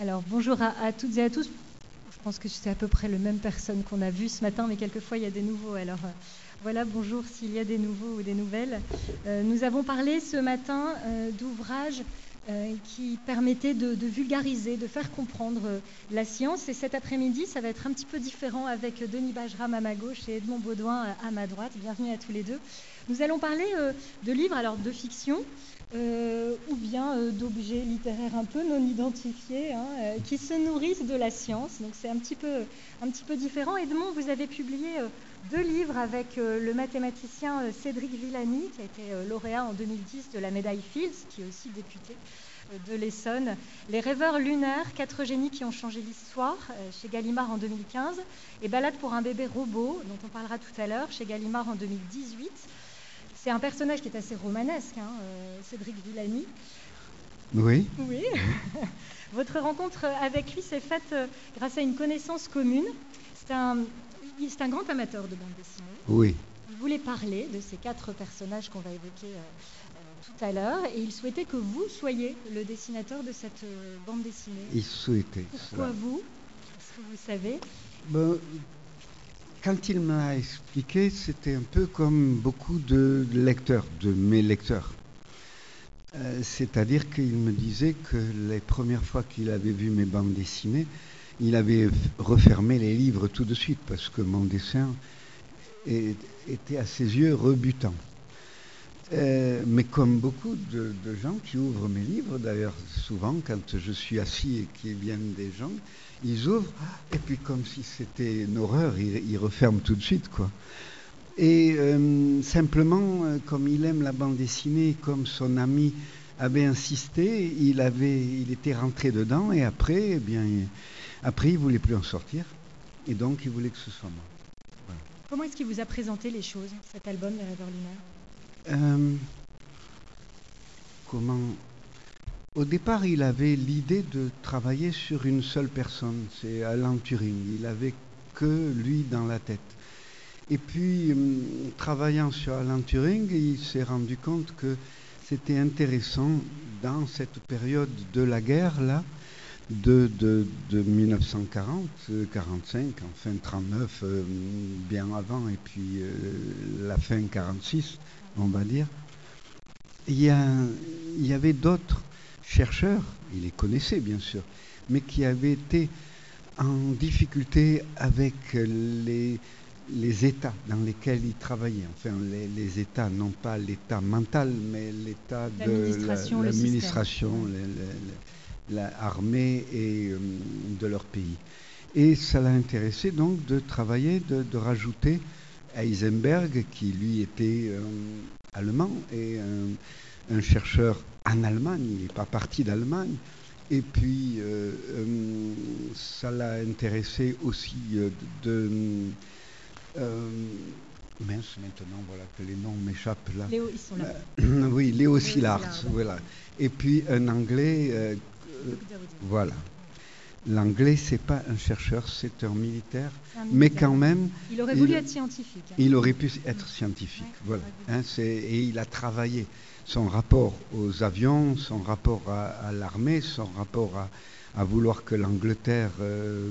Alors bonjour à, toutes et à tous. Je pense que c'est à peu près le même personne qu'on a vu ce matin, mais quelquefois il y a des nouveaux. Alors euh, voilà, bonjour s'il y a des nouveaux ou des nouvelles. Euh, nous avons parlé ce matin euh, d'ouvrages qui permettaient de, vulgariser, de faire comprendre euh, la science. Et cet après-midi, ça va être un petit peu différent avec Denis Bajram à ma gauche et Edmond Baudouin à ma droite. Bienvenue à tous les deux. Nous allons parler euh, de livres, alors de fiction, euh, ou bien euh, d'objets littéraires un peu non identifiés, hein, euh, qui se nourrissent de la science. Donc c'est un un petit peu différent. Edmond, vous avez publié deux livres avec le mathématicien Cédric Villani, qui a été lauréat en 2010 de la médaille Fields, qui est aussi député de l'Essonne. Les rêveurs lunaires, quatre génies qui ont changé l'histoire, chez Gallimard en 2015, et Balade pour un bébé robot, dont on parlera tout à l'heure, chez Gallimard en 2018. C'est un personnage qui est assez romanesque, hein, euh, Cédric Villani. Oui. Oui. Votre rencontre avec lui s'est faite euh, grâce à une connaissance commune. C'est un, un, grand amateur de bande dessinée. Oui. Il voulait parler de ces quatre personnages qu'on va évoquer euh, tout à l'heure et il souhaitait que vous soyez le dessinateur de cette euh, bande dessinée. Il souhaitait. Pourquoi vous Est-ce que vous savez ben, quand il m'a expliqué, c'était un peu comme beaucoup de lecteurs, de mes lecteurs. Euh, C'est-à-dire qu'il me disait que les premières fois qu'il avait vu mes bandes dessinées, il avait refermé les livres tout de suite parce que mon dessin était à ses yeux rebutant. Euh, mais comme beaucoup de, gens qui ouvrent mes livres, d'ailleurs souvent quand je suis assis et qu'il viennent des gens, ils ouvrent et puis comme si c'était une horreur, ils, referment tout de suite quoi. Et euh, simplement, euh, comme il aime la bande dessinée, comme son ami avait insisté, il était rentré dedans et après, eh bien, après il voulait plus en sortir et donc il voulait que ce soit moi. Voilà. Comment est-ce qu'il vous a présenté les choses, cet album Les Rêveurs Lunaires euh, comment? Au départ, il avait l'idée de travailler sur une seule personne, c'est Alan Turing. Il avait que lui dans la tête. Et puis, euh, travaillant sur Alan Turing, il s'est rendu compte que c'était intéressant dans cette période de la guerre là, de, de, de 1940, 45, enfin 39, euh, bien avant, et puis euh, la fin 46 on va dire, il y, a, il y avait d'autres chercheurs, il les connaissait bien sûr, mais qui avaient été en difficulté avec les, les États dans lesquels ils travaillaient. Enfin, les, les États, non pas l'État mental, mais l'État de l'administration, l'armée et euh, de leur pays. Et ça l'a intéressé donc de travailler, de, de rajouter Heisenberg, qui lui était euh, allemand et un, un, chercheur en Allemagne, il n'est pas parti d'Allemagne. Et puis, euh, euh, ça l'a intéressé aussi de. mince, maintenant, voilà que les noms m'échappent là. Léo, ils sont là. oui, Léo Szilard, voilà. Et puis un anglais, voilà. L'anglais, c'est pas un chercheur, c'est un militaire, un mais quand même. Il aurait voulu il, être scientifique. Hein. Il aurait pu être scientifique, ouais, voilà. Hein, et il a travaillé son rapport aux avions, son rapport à, à l'armée, son rapport à, à vouloir que l'Angleterre euh,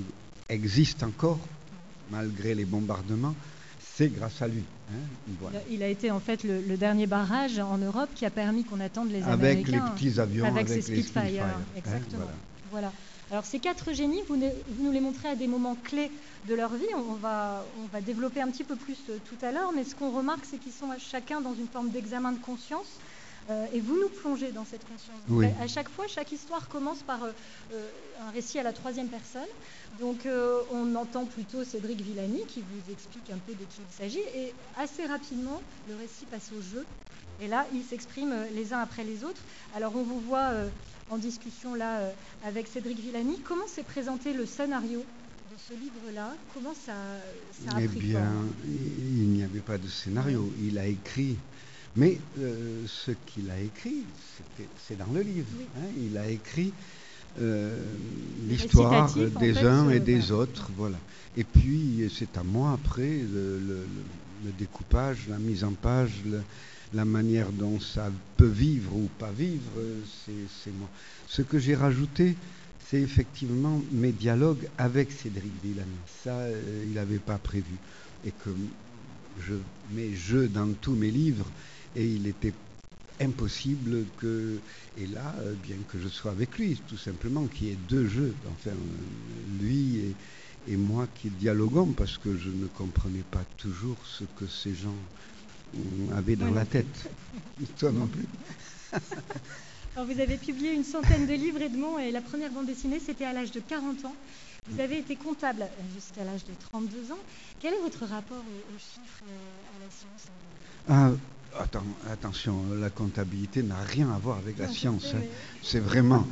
existe encore, malgré les bombardements. C'est grâce à lui. Hein, voilà. Il a été en fait le, le, dernier barrage en Europe qui a permis qu'on attende les avec Américains. Avec les petits avions, avec, avec ces Spitfire. Spitfire exactement. voilà. voilà. Alors ces quatre génies, vous, vous, nous les montrez à des moments clés de leur vie. On va, on va développer un petit peu plus euh, tout à l'heure, mais ce qu'on remarque, c'est qu'ils sont chacun dans une forme d'examen de conscience. Euh, et vous nous plongez dans cette conscience. Oui. À, chaque fois, chaque histoire commence par euh, un récit à la troisième personne. Donc euh, on entend plutôt Cédric Villani qui vous explique un peu de qui il s'agit. Et assez rapidement, le récit passe au jeu. Et là, ils s'expriment les uns après les autres. Alors on vous voit euh, en discussion là euh, avec Cédric Villani. Comment s'est présenté le scénario de ce livre-là? Comment ça, ça a eh pris bien, forme? il n'y avait pas de scénario. Il a écrit. Mais euh, ce qu'il a écrit, c'est dans le livre. Oui. Hein, il a écrit euh, l'histoire des fait, uns et euh, des autres. Voilà. Et puis, c'est à moi après le, le, le, découpage, la mise en page, le, la manière dont ça peut vivre ou pas vivre, c'est moi. Ce que j'ai rajouté, c'est effectivement mes dialogues avec Cédric Villani. Ça, euh, il n'avait pas prévu. Et que je mets je dans tous mes livres, et il était impossible que, et là, euh, bien que je sois avec lui, tout simplement, qu'il y ait deux jeux, enfin, lui et, et moi qui dialoguons, parce que je ne comprenais pas toujours ce que ces gens avaient dans la tête. Toi non plus. Alors vous avez publié une centaine de livres, Edmond, et la première bande dessinée, c'était à l'âge de 40 ans. Vous avez été comptable jusqu'à l'âge de 32 ans. Quel est votre rapport aux, chiffres et à la science ah, Attends, attention, la comptabilité n'a rien à voir avec la science. Hein. C'est vraiment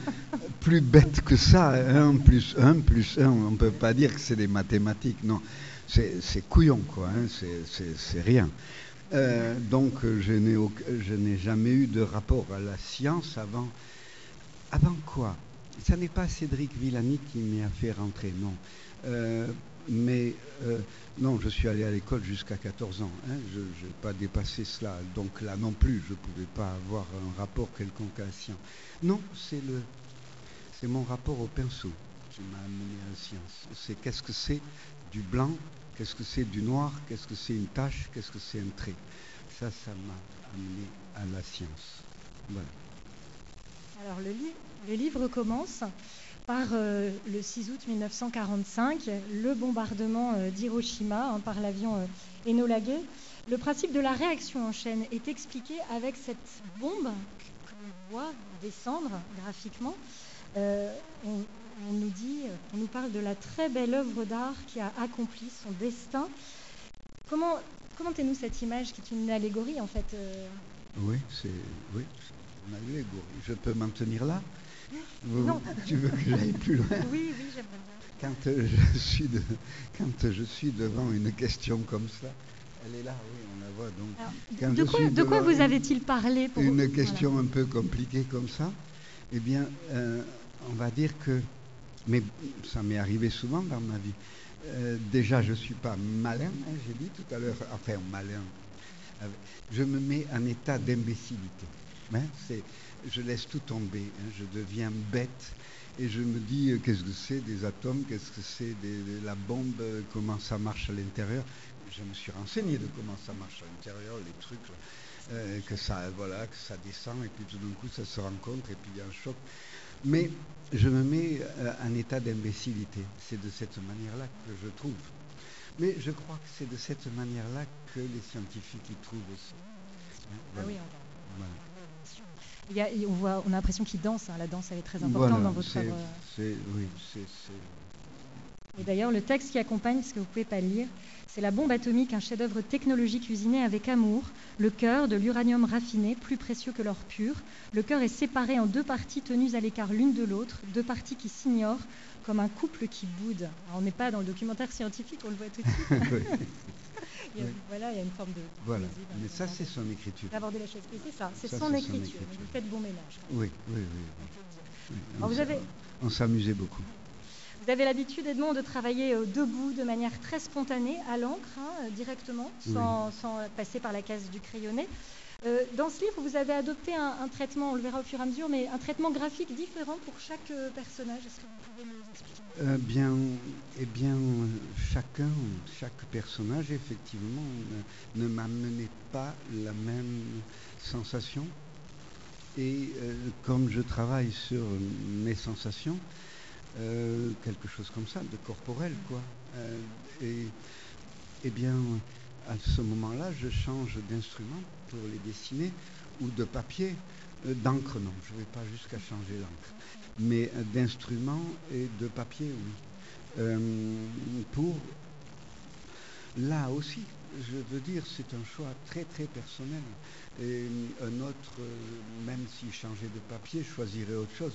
plus bête que ça. 1 plus 1 plus 1, on ne peut pas dire que c'est des mathématiques. Non, c'est couillon, quoi. Hein. C'est rien. Euh, donc, je n'ai jamais eu de rapport à la science avant. Avant quoi? Ce n'est pas Cédric Villani qui m'a fait rentrer, non. Euh, mais euh, non, je suis allé à l'école jusqu'à 14 ans. Hein. je n'ai pas dépassé cela. Donc là non plus, je ne pouvais pas avoir un rapport quelconque à la science. Non, c'est le, c'est mon rapport au pinceau qui m'a amené à la science. C'est qu'est-ce que c'est du blanc, qu'est-ce que c'est du noir, qu'est-ce que c'est une tache, qu'est-ce que c'est un trait. Ça, ça m'a amené à la science. Voilà. Alors le, le livre commence par euh, le 6 août 1945, le bombardement euh, d'Hiroshima hein, par l'avion euh, Enola Gay. Le principe de la réaction en chaîne est expliqué avec cette bombe qu'on voit descendre graphiquement. On, nous dit, on nous parle de la très belle œuvre d'art qui a accompli son destin. Comment commentez-nous cette image qui est une allégorie en fait Oui, c'est oui, une allégorie. Je peux m'en tenir là non. Tu veux que j'aille plus loin Oui, oui, j'aimerais bien. Quand euh, je, suis quand je suis devant une question comme ça, elle est là, oui, on la voit. Donc, de, quoi, de quoi, vous avait-il parlé pour Une question un peu compliquée comme ça, eh bien, euh, on va dire que, mais ça m'est arrivé souvent dans ma vie. Euh, déjà, je ne suis pas malin, hein, j'ai dit tout à l'heure, enfin malin. Je me mets en état d'imbécilité. Hein, c'est je laisse tout tomber, hein, je deviens bête et je me dis euh, qu'est-ce que c'est des atomes, qu'est-ce que c'est de la bombe, euh, comment ça marche à l'intérieur. Je me suis renseigné de comment ça marche à l'intérieur, les trucs, euh, que ça, voilà, que ça descend et puis tout d'un coup ça se rencontre et puis il y a un choc. Mais je me mets en état d'imbécilité. C'est de cette manière-là que je trouve. Mais je crois que c'est de cette manière-là que les scientifiques y trouvent aussi. Ah oui, on, voit, on a l'impression qu'il danse. Hein. La danse, elle est très importante dans votre œuvre. Oui, c'est. Et d'ailleurs, le texte qui accompagne, ce que vous ne pouvez pas lire, c'est La bombe atomique, un chef-d'œuvre technologique usiné avec amour. Le cœur de l'uranium raffiné, plus précieux que l'or pur. Le cœur est séparé en deux parties tenues à l'écart l'une de l'autre, deux parties qui s'ignorent, comme un couple qui boude. on n'est pas dans le documentaire scientifique, on le voit tout de suite. Voilà, il y a une forme de. Voilà, mais ça, c'est son écriture. D'aborder la chose. Et c'est ça, c'est son, écriture. Vous faites bon ménage. Oui, oui, oui. On, vous avez... on s'amusait beaucoup. Vous avez l'habitude, Edmond, de travailler euh, debout de manière très spontanée, à l'encre, hein, directement, sans, sans, passer par la case du crayonné. Euh, dans ce livre, vous avez adopté un, traitement, on le verra au fur et à mesure, mais un traitement graphique différent pour chaque euh, personnage. Est-ce que vous pouvez nous expliquer euh, bien, Eh bien, chacun, chaque personnage, effectivement, ne, m'amenait pas la même sensation. Et comme je travaille sur mes sensations, quelque chose comme ça, de corporel, quoi. et, eh bien, à ce moment-là, je change d'instrument pour les dessiner ou de papier. Euh, d'encre, non, je ne vais pas jusqu'à changer l'encre. Mais euh, d'instrument et de papier, oui. Euh, pour là aussi, je veux dire, c'est un choix très très personnel. Et un autre, même s'il changeait de papier, choisirait autre chose.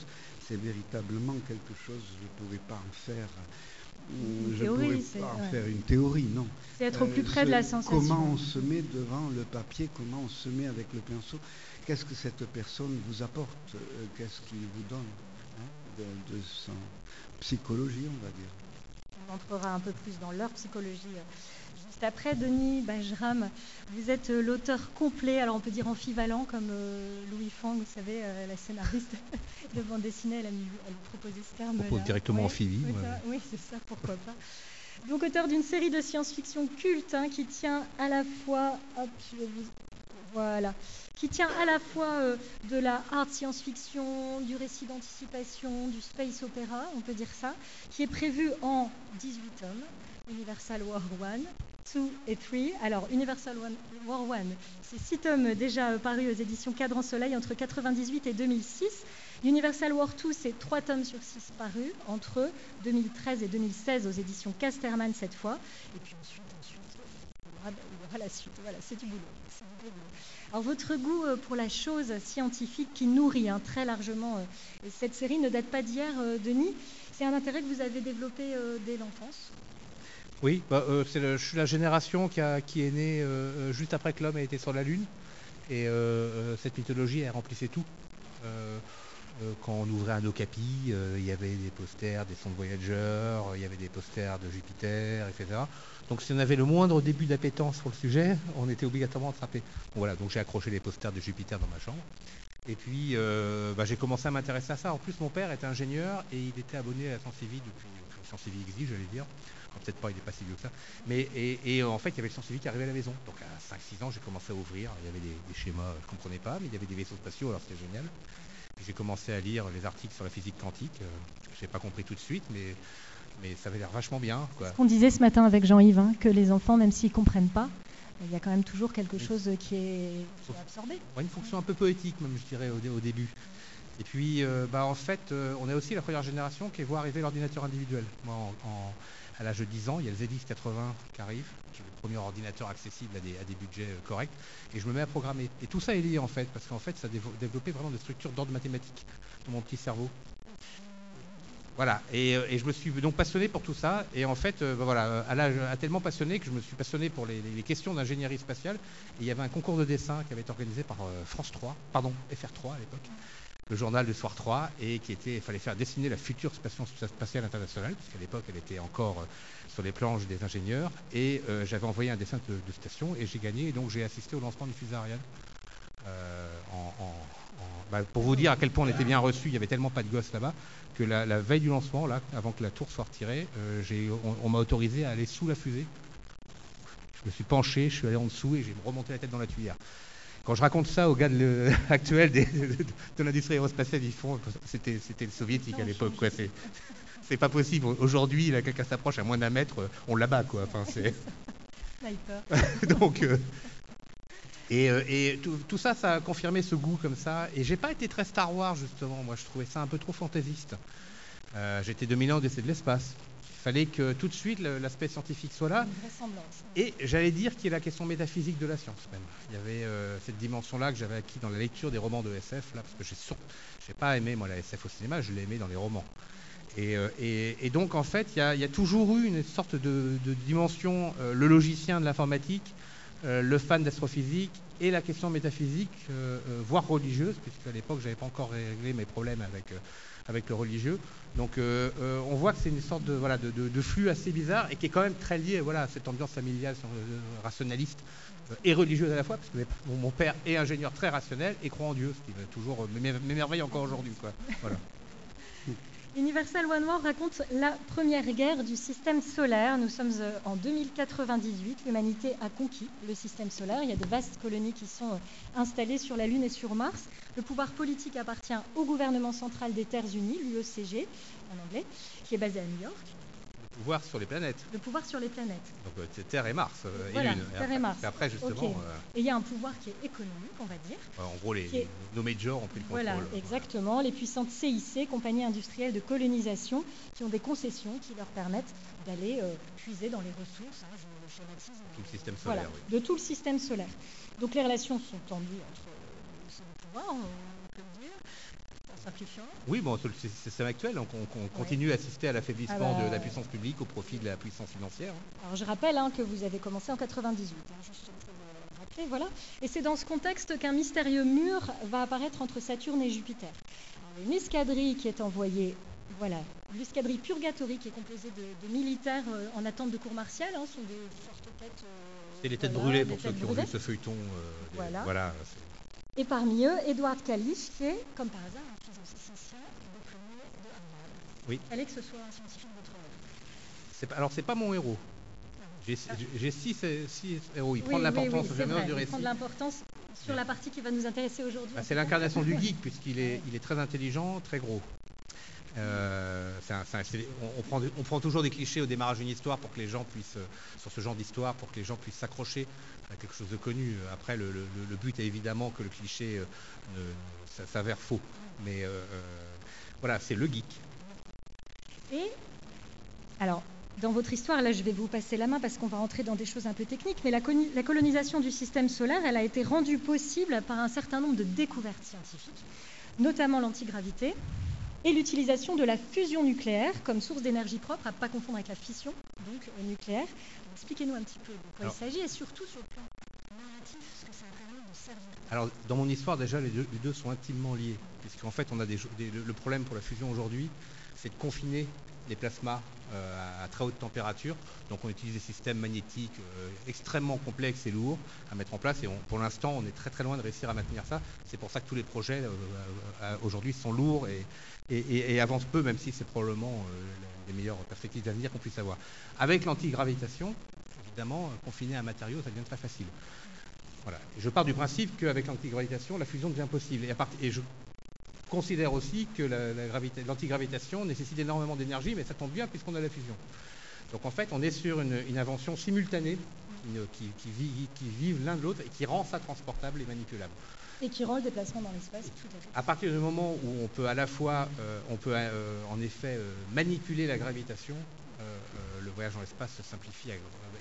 C'est véritablement quelque chose, je ne pouvais pas en faire je ne pourrais pas en faire une théorie, non. C'est être au plus près de la sensation. Comment on se met devant le papier, comment on se met avec le pinceau, qu'est-ce que cette personne vous apporte, euh, qu'est-ce qu'il vous donne hein, de, son psychologie, on va dire. On entrera un peu plus dans leur psychologie euh, juste juste après. Denis Bajram, vous êtes l'auteur complet, alors on peut dire ambivalent, comme Louis Fang, vous savez, la scénariste de bande dessinée, elle a, proposé ce terme. On propose directement amphibie. Oui, c'est ça, pourquoi pas. Donc auteur d'une série de science-fiction culte hein, qui tient à la fois, hop, je vais vous voilà. Qui tient à la fois euh, de la hard science-fiction, du récit d'anticipation, du space opéra, on peut dire ça, qui est prévu en 18 tomes, Universal War 1, 2 et 3. Alors, Universal War 1, c'est 6 tomes déjà euh, parus aux éditions Cadran Soleil entre 1998 et 2006. Universal War 2, c'est 3 tomes sur 6 parus entre 2013 et 2016 aux éditions Casterman cette fois. Et puis ensuite, ensuite, la suite. Voilà, c'est du boulot. Alors votre goût euh, pour la chose scientifique qui nourrit hein, très largement euh, cette série ne date pas d'hier, Denis. C'est un intérêt que vous avez développé dès l'enfance? Oui, bah, je suis la génération qui, est née juste après que l'homme ait été sur la Lune. Et cette mythologie, elle remplissait tout. quand on ouvrait un okapi, il y avait des posters des sondes Voyager, il y avait des posters de Jupiter, etc. Donc si on avait le moindre début d'appétence pour le sujet, on était obligatoirement attrapé. Voilà, donc j'ai accroché les posters de Jupiter dans ma chambre. Et puis euh, bah, j'ai commencé à m'intéresser à ça. En plus, mon père était ingénieur et il était abonné à Science Civique depuis Science Civique exige, j'allais dire. Peut-être pas, il n'est pas si vieux que ça. Mais et, en fait, il y avait le Civique qui arrivait à la maison. Donc à 5-6 ans, j'ai commencé à ouvrir. Il y avait des, schémas, je ne comprenais pas, mais il y avait des vaisseaux spatiaux, alors c'était génial. J'ai commencé à lire les articles sur la physique quantique. Euh, je n'ai pas compris tout de suite, mais mais ça avait l'air vachement bien. Ce qu'on disait ce matin avec Jean-Yves, hein, que les enfants, même s'ils ne comprennent pas, il y a quand même toujours quelque chose qui est, absorbé. une fonction un peu poétique, même, je dirais, au, début. Et puis, euh, bah, en fait, euh, on est aussi la première génération qui voit arriver l'ordinateur individuel. Moi, à l'âge de 10 ans, il y a le ZX80 qui arrive, qui le premier ordinateur accessible à des, budgets euh, corrects, et je me mets à programmer. Et tout ça est lié, en fait, parce qu'en fait, ça a développé vraiment des structures d'ordre mathématique dans mon petit cerveau. Voilà, euh, et, je me suis donc passionné pour tout ça. Et en fait, euh, voilà, à l'âge tellement passionné que je me suis passionné pour les, questions d'ingénierie spatiale. Et il y avait un concours de dessin qui avait été organisé par France 3, pardon, FR3 à l'époque, le journal du soir 3, et qui était, il fallait faire dessiner la future station spatiale internationale, parce qu'à l'époque, elle était encore sur les planches des ingénieurs. Et j'avais envoyé un dessin de, station et j'ai gagné. Et donc j'ai assisté au lancement du fusée Ariane. Bah, pour vous dire à quel point on était bien reçu, il y avait tellement pas de gosses là-bas que la, veille du lancement, là, avant que la tour soit retirée, euh, on, m'a autorisé à aller sous la fusée. Je me suis penché, je suis allé en dessous et j'ai remonté la tête dans la tuyère. Quand je raconte ça aux gars actuels de, l'industrie aérospatiale, ils font, c'était, c'était le soviétique à l'époque, quoi. C'est, c'est pas possible. Aujourd'hui, là, quelqu'un s'approche à moins d'un mètre, on l'abat, quoi. Enfin, c'est. Donc, euh, et, euh, tout, ça, ça a confirmé ce goût comme ça. Et j'ai pas été très Star Wars justement. Moi, je trouvais ça un peu trop fantaisiste. Euh, J'étais dominant d'essai de l'espace. Il fallait que tout de suite l'aspect scientifique soit là. Et j'allais dire qu'il y a la question métaphysique de la science même. Il y avait euh, cette dimension-là que j'avais acquis dans la lecture des romans de SF, là, parce que j'ai n'ai pas aimé moi la SF au cinéma, je l'ai aimé dans les romans. Et, euh, donc en fait, il y, a, toujours eu une sorte de, de dimension, le logicien de l'informatique, euh, le fan d'astrophysique et la question métaphysique, euh, euh, voire religieuse, puisque à l'époque, je n'avais pas encore réglé mes problèmes avec, avec le religieux. Donc, on voit que c'est une sorte de, flux assez bizarre et qui est quand même très lié voilà, à cette ambiance familiale, rationaliste et religieuse à la fois, parce que mon père est ingénieur très rationnel et croit en Dieu, ce qui m'émerveille encore aujourd'hui. Voilà. Universal One War raconte la première guerre du système solaire. Nous sommes euh, en 2098. L'humanité a conquis le système solaire. Il y a de vastes colonies qui sont euh, installées sur la Lune et sur Mars. Le pouvoir politique appartient au gouvernement central des Terres Unies, l'UECG en anglais, qui est basé à New York pouvoir sur les planètes. Le pouvoir sur les planètes. Donc euh, c'est Terre et Mars euh, et Lune. Terre et, Mars. Et après justement. Euh, et il y a un pouvoir qui est économique, on va dire. en gros, les, nos majors ont pris le contrôle. Voilà, exactement. Les puissantes CIC, compagnies industrielles de colonisation, qui ont des concessions qui leur permettent d'aller puiser dans les ressources. Hein, je schématise. Tout le système solaire. Voilà, de tout le système solaire. Donc les relations sont tendues entre ces pouvoirs, on peut le dire. Oui, bon, le système actuel, donc on, continue à assister à l'affaiblissement ah de la puissance publique au profit de la puissance financière. Alors je rappelle hein, que vous avez commencé en 98, hein, rappeler, voilà. Et c'est dans ce contexte qu'un mystérieux mur va apparaître entre Saturne et Jupiter. une escadrille qui est envoyée Voilà. L'escadrille Purgatory, qui est composée de, de militaires euh, en attente de cours martial, hein, sont des fortes têtes. euh, C'est les têtes voilà, brûlées pour ceux qui ont vu ce feuilleton. euh, des- Voilà. voilà c'est- Et parmi eux, Edward Kalisch, qui est, comme par hasard, diplômé de Harvard. Oui. Il fallait que ce soit un scientifique de pas- alors c'est pas mon héros. J'ai j'ai six, six héros. Il Oui, prend de oui, l'importance oui, et mesure du il récit. prend de l'importance sur la partie qui va nous intéresser aujourd'hui. Bah, c'est l'incarnation du geek puisqu'il est, il est très intelligent, très gros. On, prend, toujours des clichés au démarrage d'une histoire pour que les gens puissent, euh, sur ce genre d'histoire, pour que les gens puissent s'accrocher à quelque chose de connu. Après, le, but est évidemment que le cliché euh, s'avère faux. Mais euh, voilà, c'est le geek. Et alors, dans votre histoire, là, je vais vous passer la main parce qu'on va rentrer dans des choses un peu techniques, mais la colonisation du système solaire, elle a été rendue possible par un certain nombre de découvertes scientifiques, notamment l'antigravité et l'utilisation de la fusion nucléaire comme source d'énergie propre, à ne pas confondre avec la fission, donc euh, nucléaire. Expliquez-nous un petit peu de quoi Alors- il s'agit et surtout sur le plan narratif, ce que ça a vraiment de servir. Alors, dans mon histoire, déjà, les deux, les deux sont intimement liés. Puisqu'en fait, on a des, des- le problème pour la fusion aujourd'hui, c'est de confiner les plasmas à, à très haute température. Donc, on utilise des systèmes magnétiques euh, extrêmement complexes et lourds à mettre en place. Et pour l'instant, on est très très loin de réussir à maintenir ça. C'est pour ça que tous les projets euh, euh, aujourd'hui sont lourds et, avancent peu, même si c'est probablement euh, les meilleures perspectives d'avenir qu'on puisse avoir. Avec l'antigravitation, évidemment, euh, confiner un matériau, ça devient très facile. Voilà. Je pars du principe qu'avec l'antigravitation, la fusion devient possible. Et je considère aussi que la- la gravita- l'antigravitation nécessite énormément d'énergie, mais ça tombe bien puisqu'on a la fusion. Donc en fait, on est sur une, une invention simultanée une- qui, qui vit- qui vivent l'un de l'autre et qui rend ça transportable et manipulable. Et qui rend le déplacement dans l'espace tout à fait. À partir du moment où on peut à la fois, euh, on peut euh, en effet euh, manipuler la gravitation, le voyage dans l'espace se simplifie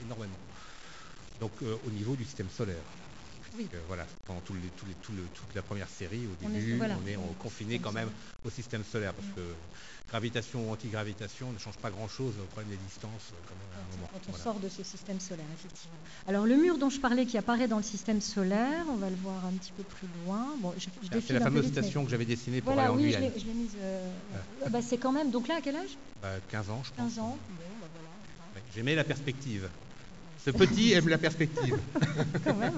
énormément. Donc au niveau du système solaire. Oui. Voilà, pendant tout le- tout les- tout le- toute la première série, au On est- début, voilà. on est confiné quand même au système solaire, parce que gravitation ou antigravitation ne change pas grand-chose au problème des distances euh, quand même, à un moment. Quand on Voilà. sort de ce système solaire, effectivement. Alors le mur dont je parlais qui apparaît dans le système solaire, on va le voir un petit peu plus loin. Bon, je, je C'est la fameuse mais- station que j'avais dessinée pour Voilà, aller en oui, Guyane. l'ai je l'ai mise. euh, euh, bah, c'est quand même. Donc là, à quel âge? Bah, 15 ans, je pense. 15 ans. Bon, bah, voilà. J'aimais la perspective. Ce petit aime la perspective. Quand même.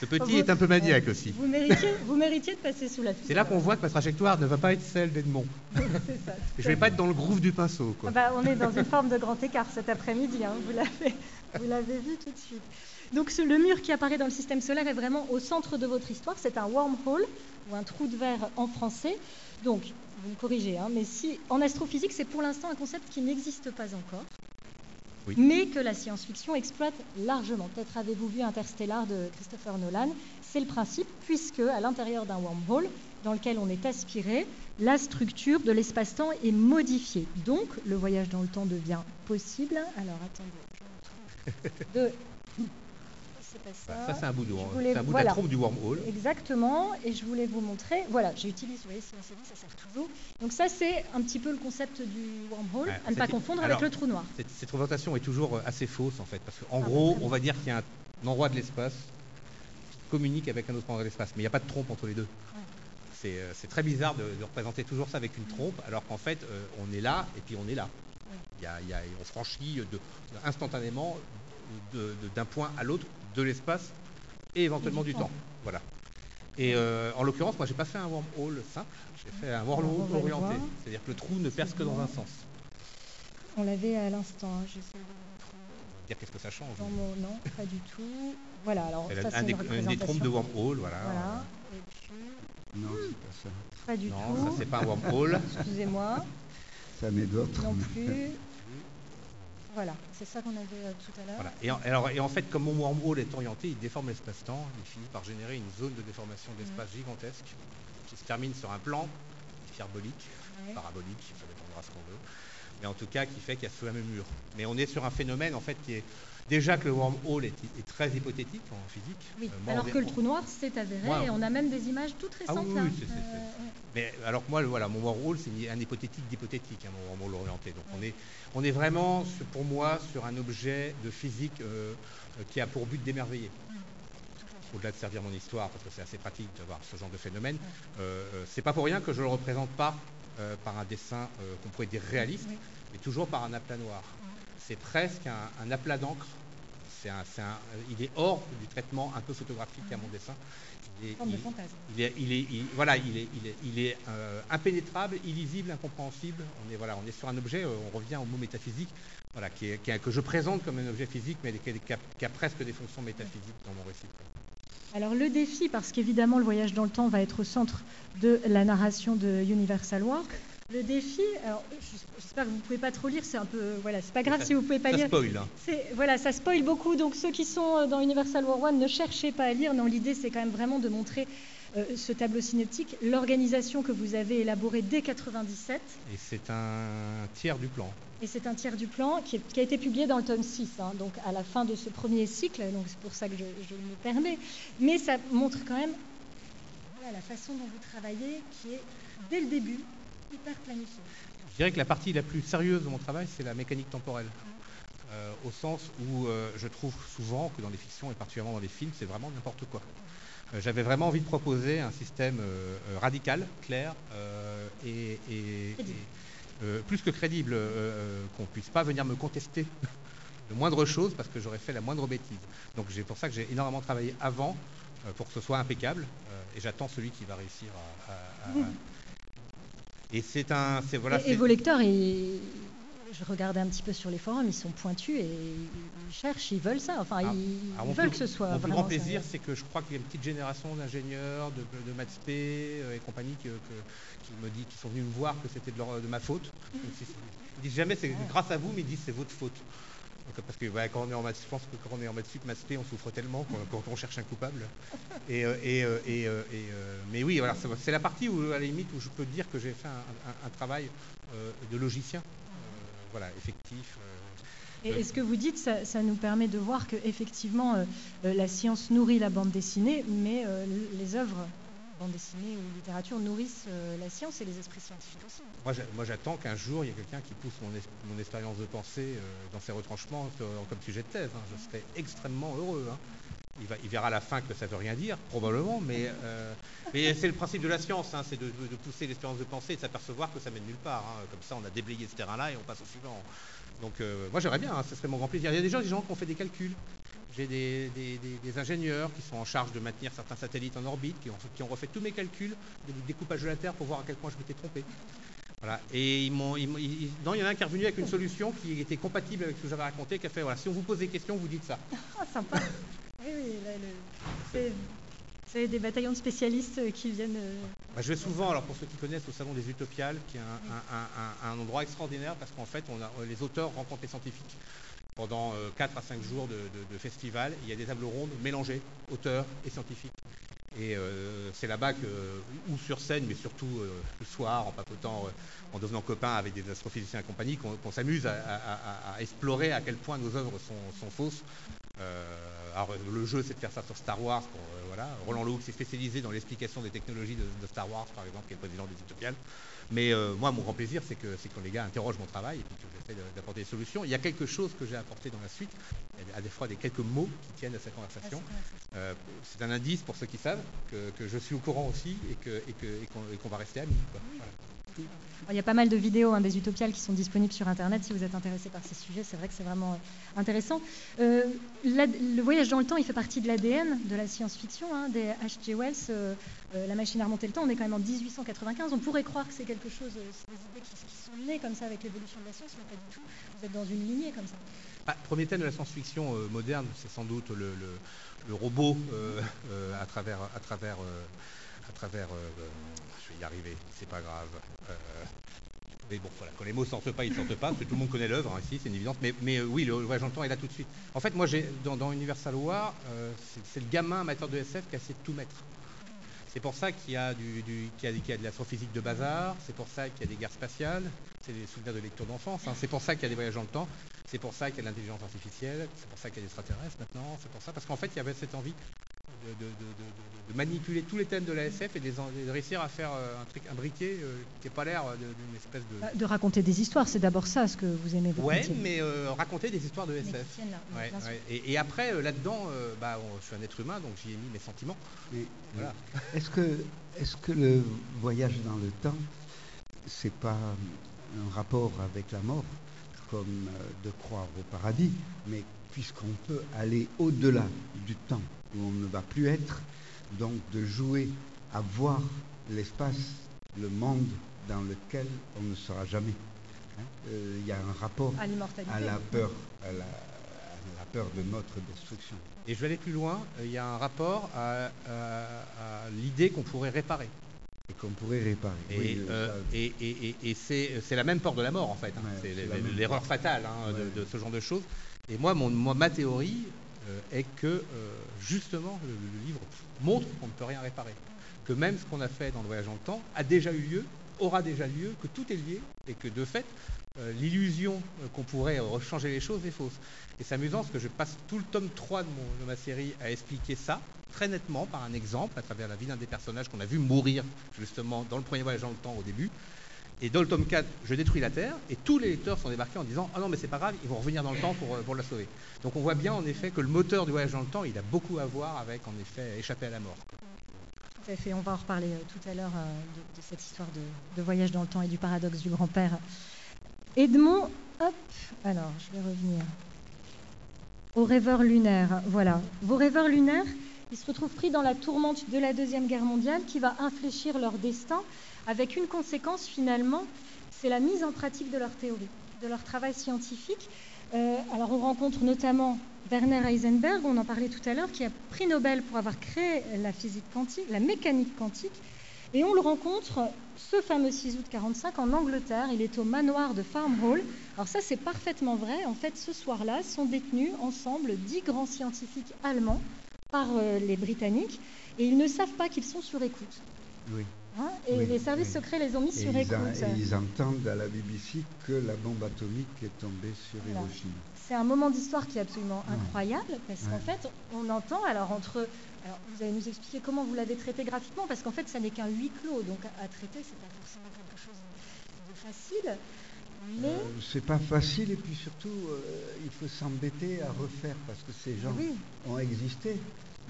Ce petit Vous- est un peu maniaque aussi. Vous méritiez, vous méritiez de passer sous la fusée. C'est là qu'on voit que ma trajectoire ne va pas être celle d'Edmond. Ça. Je vais pas être dans le groove du pinceau. Quoi. Ah bah, on est dans une forme de grand écart cet après-midi, hein, vous l'avez, vous l'avez vu tout de suite. Donc ce- le mur qui apparaît dans le système solaire est vraiment au centre de votre histoire, c'est un wormhole ou un trou de verre en français. Donc, vous me corrigez, hein, mais si en astrophysique c'est pour l'instant un concept qui n'existe pas encore, Oui. mais que la science-fiction exploite largement. Peut-être avez-vous vu Interstellar de Christopher Nolan, c'est le principe, puisque à l'intérieur d'un wormhole dans lequel on est aspiré, la structure de l'espace-temps est modifiée. Donc, le voyage dans le temps devient possible. Alors, attendez, je. De... C'est pas ça. Voilà, ça, c'est un bout de, c'est voulais- un bout de la trompe du wormhole. Exactement, et je voulais vous montrer. Voilà, j'utilise, vous voyez, dit, ça sert toujours. Donc, ça, c'est un petit peu le concept du wormhole, Ouais, à ne pas c'est- confondre alors- avec le trou noir. Cette, cette représentation est toujours euh, assez fausse en fait, parce qu'en Ah, gros, on va dire qu'il y a un endroit de l'espace qui communique avec un autre endroit de l'espace, mais il n'y a pas de trompe entre les deux. C'est euh, c'est très bizarre de, de représenter toujours ça avec une trompe, alors qu'en fait, euh, on est là et puis on est là. Il y a- il y a- on franchit de- instantanément de- d'un point à l'autre de l'espace et éventuellement du du temps. temps. Voilà. Et euh, en l'occurrence, moi, j'ai pas fait un wormhole simple, j'ai fait un wormhole orienté. C'est-à-dire que le trou ne perce que dans un sens. On l'avait à l'instant, hein, j'essaie de le On va dire qu'est-ce que ça change. mon... Non, pas du tout. Voilà, alors C'est ça, un, c'est des, une un des représentation. trompes de wormhole, voilà. Voilà, et puis, Non, c'est pas ça. pas du Non, tout. ça c'est pas un wormhole. Excusez-moi, Ça n'est d'autre. non plus. Voilà, c'est ça qu'on avait euh, tout à l'heure. Voilà. Et, en, alors, et en fait, comme mon wormhole est orienté, il déforme l'espace-temps. Il finit par générer une zone de déformation de l'espace gigantesque qui se termine sur un plan hyperbolique, Ouais. parabolique, ça dépendra ce qu'on veut. Mais en tout cas, qui fait qu'il y a ce fameux mur. Mais on est sur un phénomène en fait qui est déjà que le wormhole est, est très hypothétique en physique. Oui, Euh, alors que le trou noir s'est avéré Ouais. et on a même des images toutes Ah oui, récentes oui, là. c'est- c'est- Euh, c'est-. Mais alors que moi, le- voilà, mon wormhole, c'est un hypothétique d'hypothétique, hein, mon wormhole orienté. Donc on est, on est vraiment, pour moi, sur un objet de physique euh, qui a pour but d'émerveiller. au-delà de servir mon histoire, parce que c'est assez pratique d'avoir ce genre de phénomène, euh, c'est pas pour rien que je ne le représente pas par un dessin qu'on pourrait dire réaliste, mais toujours par un aplat noir. C'est presque un, aplat d'encre. il est hors du traitement un peu photographique à mon dessin il est, il, est, voilà, il est, il est, euh, impénétrable, illisible, incompréhensible. On est, voilà, on est sur un objet, euh, on revient au mot métaphysique, voilà, qui que je présente comme un objet physique, mais qui a, presque des fonctions métaphysiques dans mon récit. Alors le défi, parce qu'évidemment le voyage dans le temps va être au centre de la narration de Universal Work, le défi, alors j'espère que vous ne pouvez pas trop lire, c'est un peu, voilà, c'est pas grave si vous ne pouvez pas ça lire. Spoil, hein. Voilà, ça spoil beaucoup, donc ceux qui sont euh, dans Universal War One, ne cherchez pas à lire. Non, l'idée c'est quand même vraiment de montrer euh, ce tableau synoptique, l'organisation que vous avez élaborée dès 97. Et c'est un tiers du plan. Et c'est un tiers du plan qui, a été publié dans le tome 6, hein, donc à la fin de ce premier cycle, donc c'est pour ça que je, me permets. Mais ça montre quand même la façon dont vous travaillez, qui est dès le début je dirais que la partie la plus sérieuse de mon travail, c'est la mécanique temporelle. Euh, au sens où euh, je trouve souvent que dans les fictions et particulièrement dans les films, c'est vraiment n'importe quoi. Euh, j'avais vraiment envie de proposer un système radical, clair et, plus que crédible, qu'on ne puisse pas venir me contester de moindre chose parce que j'aurais fait la moindre bêtise. Donc c'est pour ça que j'ai énormément travaillé avant pour que ce soit impeccable et j'attends celui qui va réussir à et c'est un. Voilà, et, vos lecteurs, je regardais un petit peu sur les forums, ils sont pointus et ils cherchent, ils veulent ça. Enfin, ah, ils, veulent que ce soit. Mon plus grand plaisir, c'est que je crois qu'il y a une petite génération d'ingénieurs, de, de maths euh, et compagnie qui me dit, qui sont venus me voir que c'était de, ma faute. Mmh. Ils disent jamais c'est grâce à vous, mais ils disent c'est votre faute. Parce que quand on est en maths, je pense que quand on est en maths sup, on souffre tellement quand, on cherche un coupable. Euh, euh, euh, mais oui, c'est la partie où, à la limite, où je peux dire que j'ai fait un, travail de logicien, voilà, effectif. Et est-ce que vous dites, ça, ça nous permet de voir que effectivement la science nourrit la bande dessinée, mais les œuvres bande dessinée ou littérature nourrissent euh, la science et les esprits scientifiques aussi. Moi, j'attends qu'un jour, il y ait quelqu'un qui pousse mon, expérience de pensée euh, dans ses retranchements comme sujet de thèse. Hein. Je serais extrêmement heureux. Hein. Il, verra à la fin que ça ne veut rien dire, probablement, mais, euh, c'est le principe de la science, hein, c'est de, pousser l'expérience de pensée et de s'apercevoir que ça mène nulle part. Comme ça, on a déblayé ce terrain-là et on passe au suivant. Donc moi j'aimerais bien, ce serait mon grand plaisir. Il y a des gens, des gens qui ont fait des calculs. J'ai des, ingénieurs qui sont en charge de maintenir certains satellites en orbite, qui ont, refait tous mes calculs de découpage de la Terre pour voir à quel point je m'étais trompé. Voilà. Et ils m'ont, non, il y en a un qui est revenu avec une solution qui était compatible avec ce que j'avais raconté, qui a fait voilà, si on vous pose des questions, vous dites ça. Ah, sympa. oui, oui, c'est, des bataillons de spécialistes qui viennent. Euh, bah, je vais souvent, alors pour ceux qui connaissent, au Salon des Utopiales, qui est un, un endroit extraordinaire parce qu'en fait, on a, les auteurs rencontrent les scientifiques pendant 4 euh, à 5 jours de, festival. Il y a des tables rondes mélangées, auteurs et scientifiques. Et euh, c'est là-bas que, ou sur scène, mais surtout euh, le soir, en papotant, en devenant copains avec des astrophysiciens et compagnie, qu'on s'amuse à, explorer à quel point nos œuvres sont, fausses. alors le jeu, c'est de faire ça sur Star Wars. voilà. Roland s'est spécialisé dans l'explication des technologies de, Star Wars, par exemple, qui est le président des Utopiales. Mais euh, moi, mon grand plaisir, c'est que, quand les gars interrogent mon travail et que j'essaie d'apporter des solutions. Il y a quelque chose que j'ai apporté dans la suite, à des fois des quelques mots qui tiennent à cette conversation. Euh, c'est un indice pour ceux qui savent que, je suis au courant aussi et qu'on va rester amis. Il y a pas mal de vidéos hein, des utopiales qui sont disponibles sur Internet si vous êtes intéressé par ces sujets. C'est vrai que c'est vraiment euh, intéressant. Euh, le voyage dans le temps, il fait partie de l'ADN de la science-fiction, hein, des H.G. Wells. Euh, la machine à remonter le temps, on est quand même en 1895. On pourrait croire que c'est quelque chose, c'est des idées qui, sont nées comme ça avec l'évolution de la science, mais pas du tout. Vous êtes dans une lignée comme ça. Ah, premier thème de la science-fiction moderne, c'est sans doute le, robot à travers, travers je vais y arriver, c'est pas grave. Euh, mais bon, voilà, quand les mots sortent pas, ils sortent pas, parce que tout le monde connaît l'œuvre hein, ici, c'est une évidence. Mais, euh, oui, le voyage dans le temps est là tout de suite. En fait, moi, j'ai dans, Universal War, euh, c'est le gamin amateur de SF qui a essayé de tout mettre. C'est pour ça qu'il y, a du, de l'astrophysique de bazar, c'est pour ça qu'il y a des guerres spatiales, c'est des souvenirs de lecture d'enfance, hein. c'est pour ça qu'il y a des voyages dans le temps, c'est pour ça qu'il y a de l'intelligence artificielle, c'est pour ça qu'il y a des extraterrestres maintenant, c'est pour ça, parce qu'en fait il y avait cette envie de, manipuler tous les thèmes de la SF et de, réussir à faire un truc, un briquet qui n'a pas l'air d'une espèce de. Bah, de raconter des histoires, c'est d'abord ça ce que vous aimez. Ouais, mais raconter des histoires de SF. et, après, là-dedans, bah, je suis un être humain, donc j'y ai mis mes sentiments. voilà. Est-ce que, est-ce que le voyage dans le temps, c'est pas un rapport avec la mort, comme de croire au paradis, mais puisqu'on peut aller au-delà du temps où on ne va plus être, donc de jouer à voir l'espace, le monde dans lequel on ne sera jamais. Hein. Euh, il y a un rapport à, la peur, à la, peur de notre destruction. Et je vais aller plus loin, il y a un rapport à, l'idée qu'on pourrait réparer. Et qu'on pourrait réparer. Et, euh, c'est la même peur de la mort en fait. Hein. c'est l'erreur fatale hein, de, de, ce genre de choses. Et moi, mon, ma théorie est que euh, justement le, livre montre qu'on ne peut rien réparer. Que même ce qu'on a fait dans le voyage dans le temps a déjà eu lieu, aura déjà lieu, que tout est lié et que de fait, euh, l'illusion qu'on pourrait changer les choses est fausse. Et c'est amusant parce que je passe tout le tome 3 de, de ma série à expliquer ça très nettement par un exemple à travers la vie d'un des personnages qu'on a vu mourir justement dans le premier voyage dans le temps au début. Et dans le tome 4, je détruis la Terre, et tous les lecteurs sont débarqués en disant Ah non, mais c'est pas grave, ils vont revenir dans le temps pour, euh, pour, la sauver. Donc on voit bien en effet que le moteur du voyage dans le temps, il a beaucoup à voir avec en effet échapper à la mort. Tout à fait, on va en reparler euh, tout à l'heure euh, de, cette histoire de, voyage dans le temps et du paradoxe du grand-père. Edmond, hop, alors je vais revenir. Aux rêveurs lunaires, voilà. Vos rêveurs lunaires, ils se retrouvent pris dans la tourmente de la Deuxième Guerre mondiale qui va infléchir leur destin avec une conséquence finalement, c'est la mise en pratique de leur théorie, de leur travail scientifique. Euh, alors on rencontre notamment Werner Heisenberg, on en parlait tout à l'heure, qui a pris Nobel pour avoir créé la physique quantique, la mécanique quantique. Et on le rencontre, ce fameux 6 août 45, en Angleterre. Il est au manoir de Farm Hall. Alors ça, c'est parfaitement vrai. En fait, ce soir-là, sont détenus ensemble dix grands scientifiques allemands par euh, les Britanniques. Et ils ne savent pas qu'ils sont sur écoute. Oui. Hein, et les services secrets les ont mis sur écoute. et ils entendent à la BBC que la bombe atomique est tombée sur Hiroshima. C'est un moment d'histoire qui est absolument incroyable parce qu'en fait, on entend alors entre. Alors, vous allez nous expliquer comment vous l'avez traité graphiquement parce qu'en fait, ça n'est qu'un huis clos, donc à, traiter, c'est pas forcément quelque chose de facile. Mais... Euh, c'est pas facile et puis surtout, euh, il faut s'embêter à refaire parce que ces gens ont existé.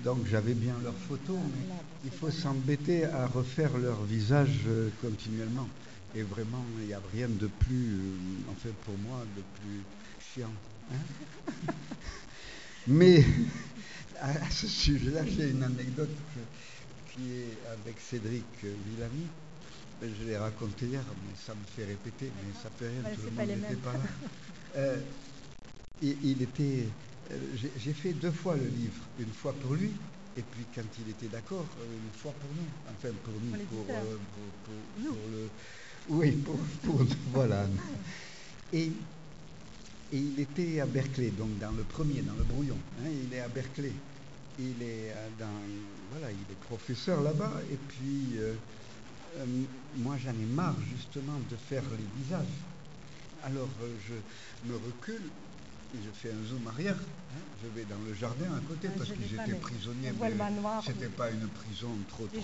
Donc j'avais bien leurs photos, mais il faut s'embêter à refaire leur visage euh, continuellement. Et vraiment, il n'y a rien de plus, euh, en fait pour moi, de plus chiant. Hein. mais à, ce sujet-là, j'ai une anecdote qui est avec Cédric Villamy. Je l'ai raconté hier, mais ça me fait répéter, mais ça fait rien, tout le monde n'était pas là. Euh, il était euh, j'ai fait deux fois le livre, une fois pour lui, et puis quand il était d'accord, euh, une fois pour nous. Enfin, pour nous, pour, euh, le. Oui, pour, voilà. Et, et, il était à Berkeley, donc dans le premier, dans le brouillon. Hein, il est à Berkeley. Il est dans, voilà, il est professeur là-bas, et puis moi j'en ai marre justement de faire les visages. Alors je me recule je fais un zoom arrière, hein, je vais dans le jardin à côté parce que j'étais prisonnier. C'était pas une prison trop trop.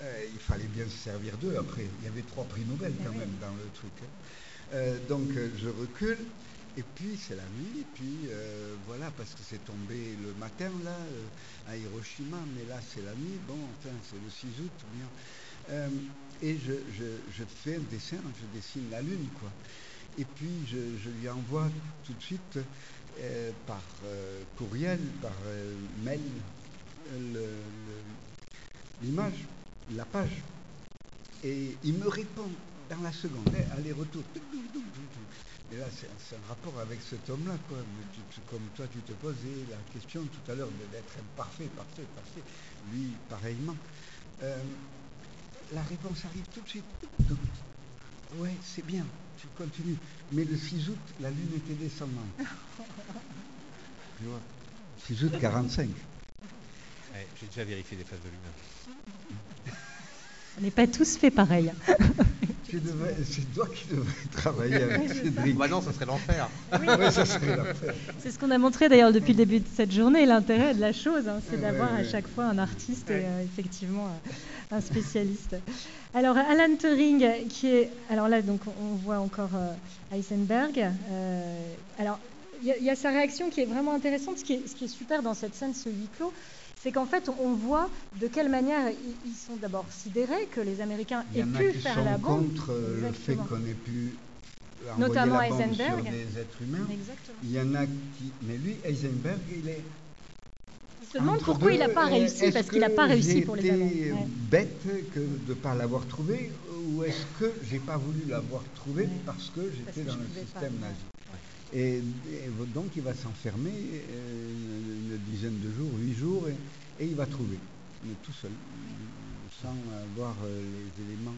Euh, il fallait bien se servir d'eux après. Il y avait trois prix Nobel quand même dans le truc. Hein. Euh, donc euh, je recule et puis c'est la nuit. Et puis voilà parce que c'est tombé le matin là à Hiroshima, mais là c'est la nuit. Bon, enfin c'est le 6 août. Bien. et je, je, je fais un dessin, je dessine la lune quoi. Et puis je, lui envoie tout de suite euh, par euh, courriel, par euh, mail, l'image, la page. Et il me répond dans la seconde, hein, aller-retour. Et là, c'est un rapport avec cet homme-là, quoi. comme toi, tu te posais la question tout à l'heure d'être parfait, parfait, parfait. Lui, pareillement. la réponse arrive tout de suite. Oui, c'est bien, tu continues. Mais le 6 août, la Lune était descendante. tu vois 6 août 45. J'ai déjà vérifié les phases de Lune. On n'est pas tous fait pareil. c'est toi qui devrais être travailler avec Cédric. Bah non, ça serait l'enfer. Oui, ça serait l'enfer. C'est ce qu'on a montré d'ailleurs depuis le début de cette journée. L'intérêt de la chose, hein, c'est d'avoir ouais, à chaque fois un artiste et euh, effectivement euh, un spécialiste. Alors Alan Turing, qui est, alors là donc on voit encore euh, Heisenberg. Euh, alors il y, a- il y a sa réaction qui est vraiment intéressante. Ce qui est, ce qui est super dans cette scène, ce huis clos, c'est qu'en fait on, voit de quelle manière ils, sont d'abord sidérés que les Américains Il y aient en a pu qui faire sont la bombe. contre euh, le fait qu'on ait pu Notamment la bombe Heisenberg. sur des êtres humains. Exactement. Il y en a qui... Mais lui, Heisenberg, il est... Il se demande pourquoi deux, il n'a pas euh, réussi, est-ce parce qu'il n'a pas réussi pour les été Allemands. Ouais. bête que de ne pas l'avoir trouvé, ou est-ce que j'ai pas voulu l'avoir trouvé Ouais. parce que j'étais dans le pas, système nazi? Et, et donc il va s'enfermer euh, une dizaine de jours, huit jours, et, et il va trouver, mais tout seul, sans avoir euh, les éléments,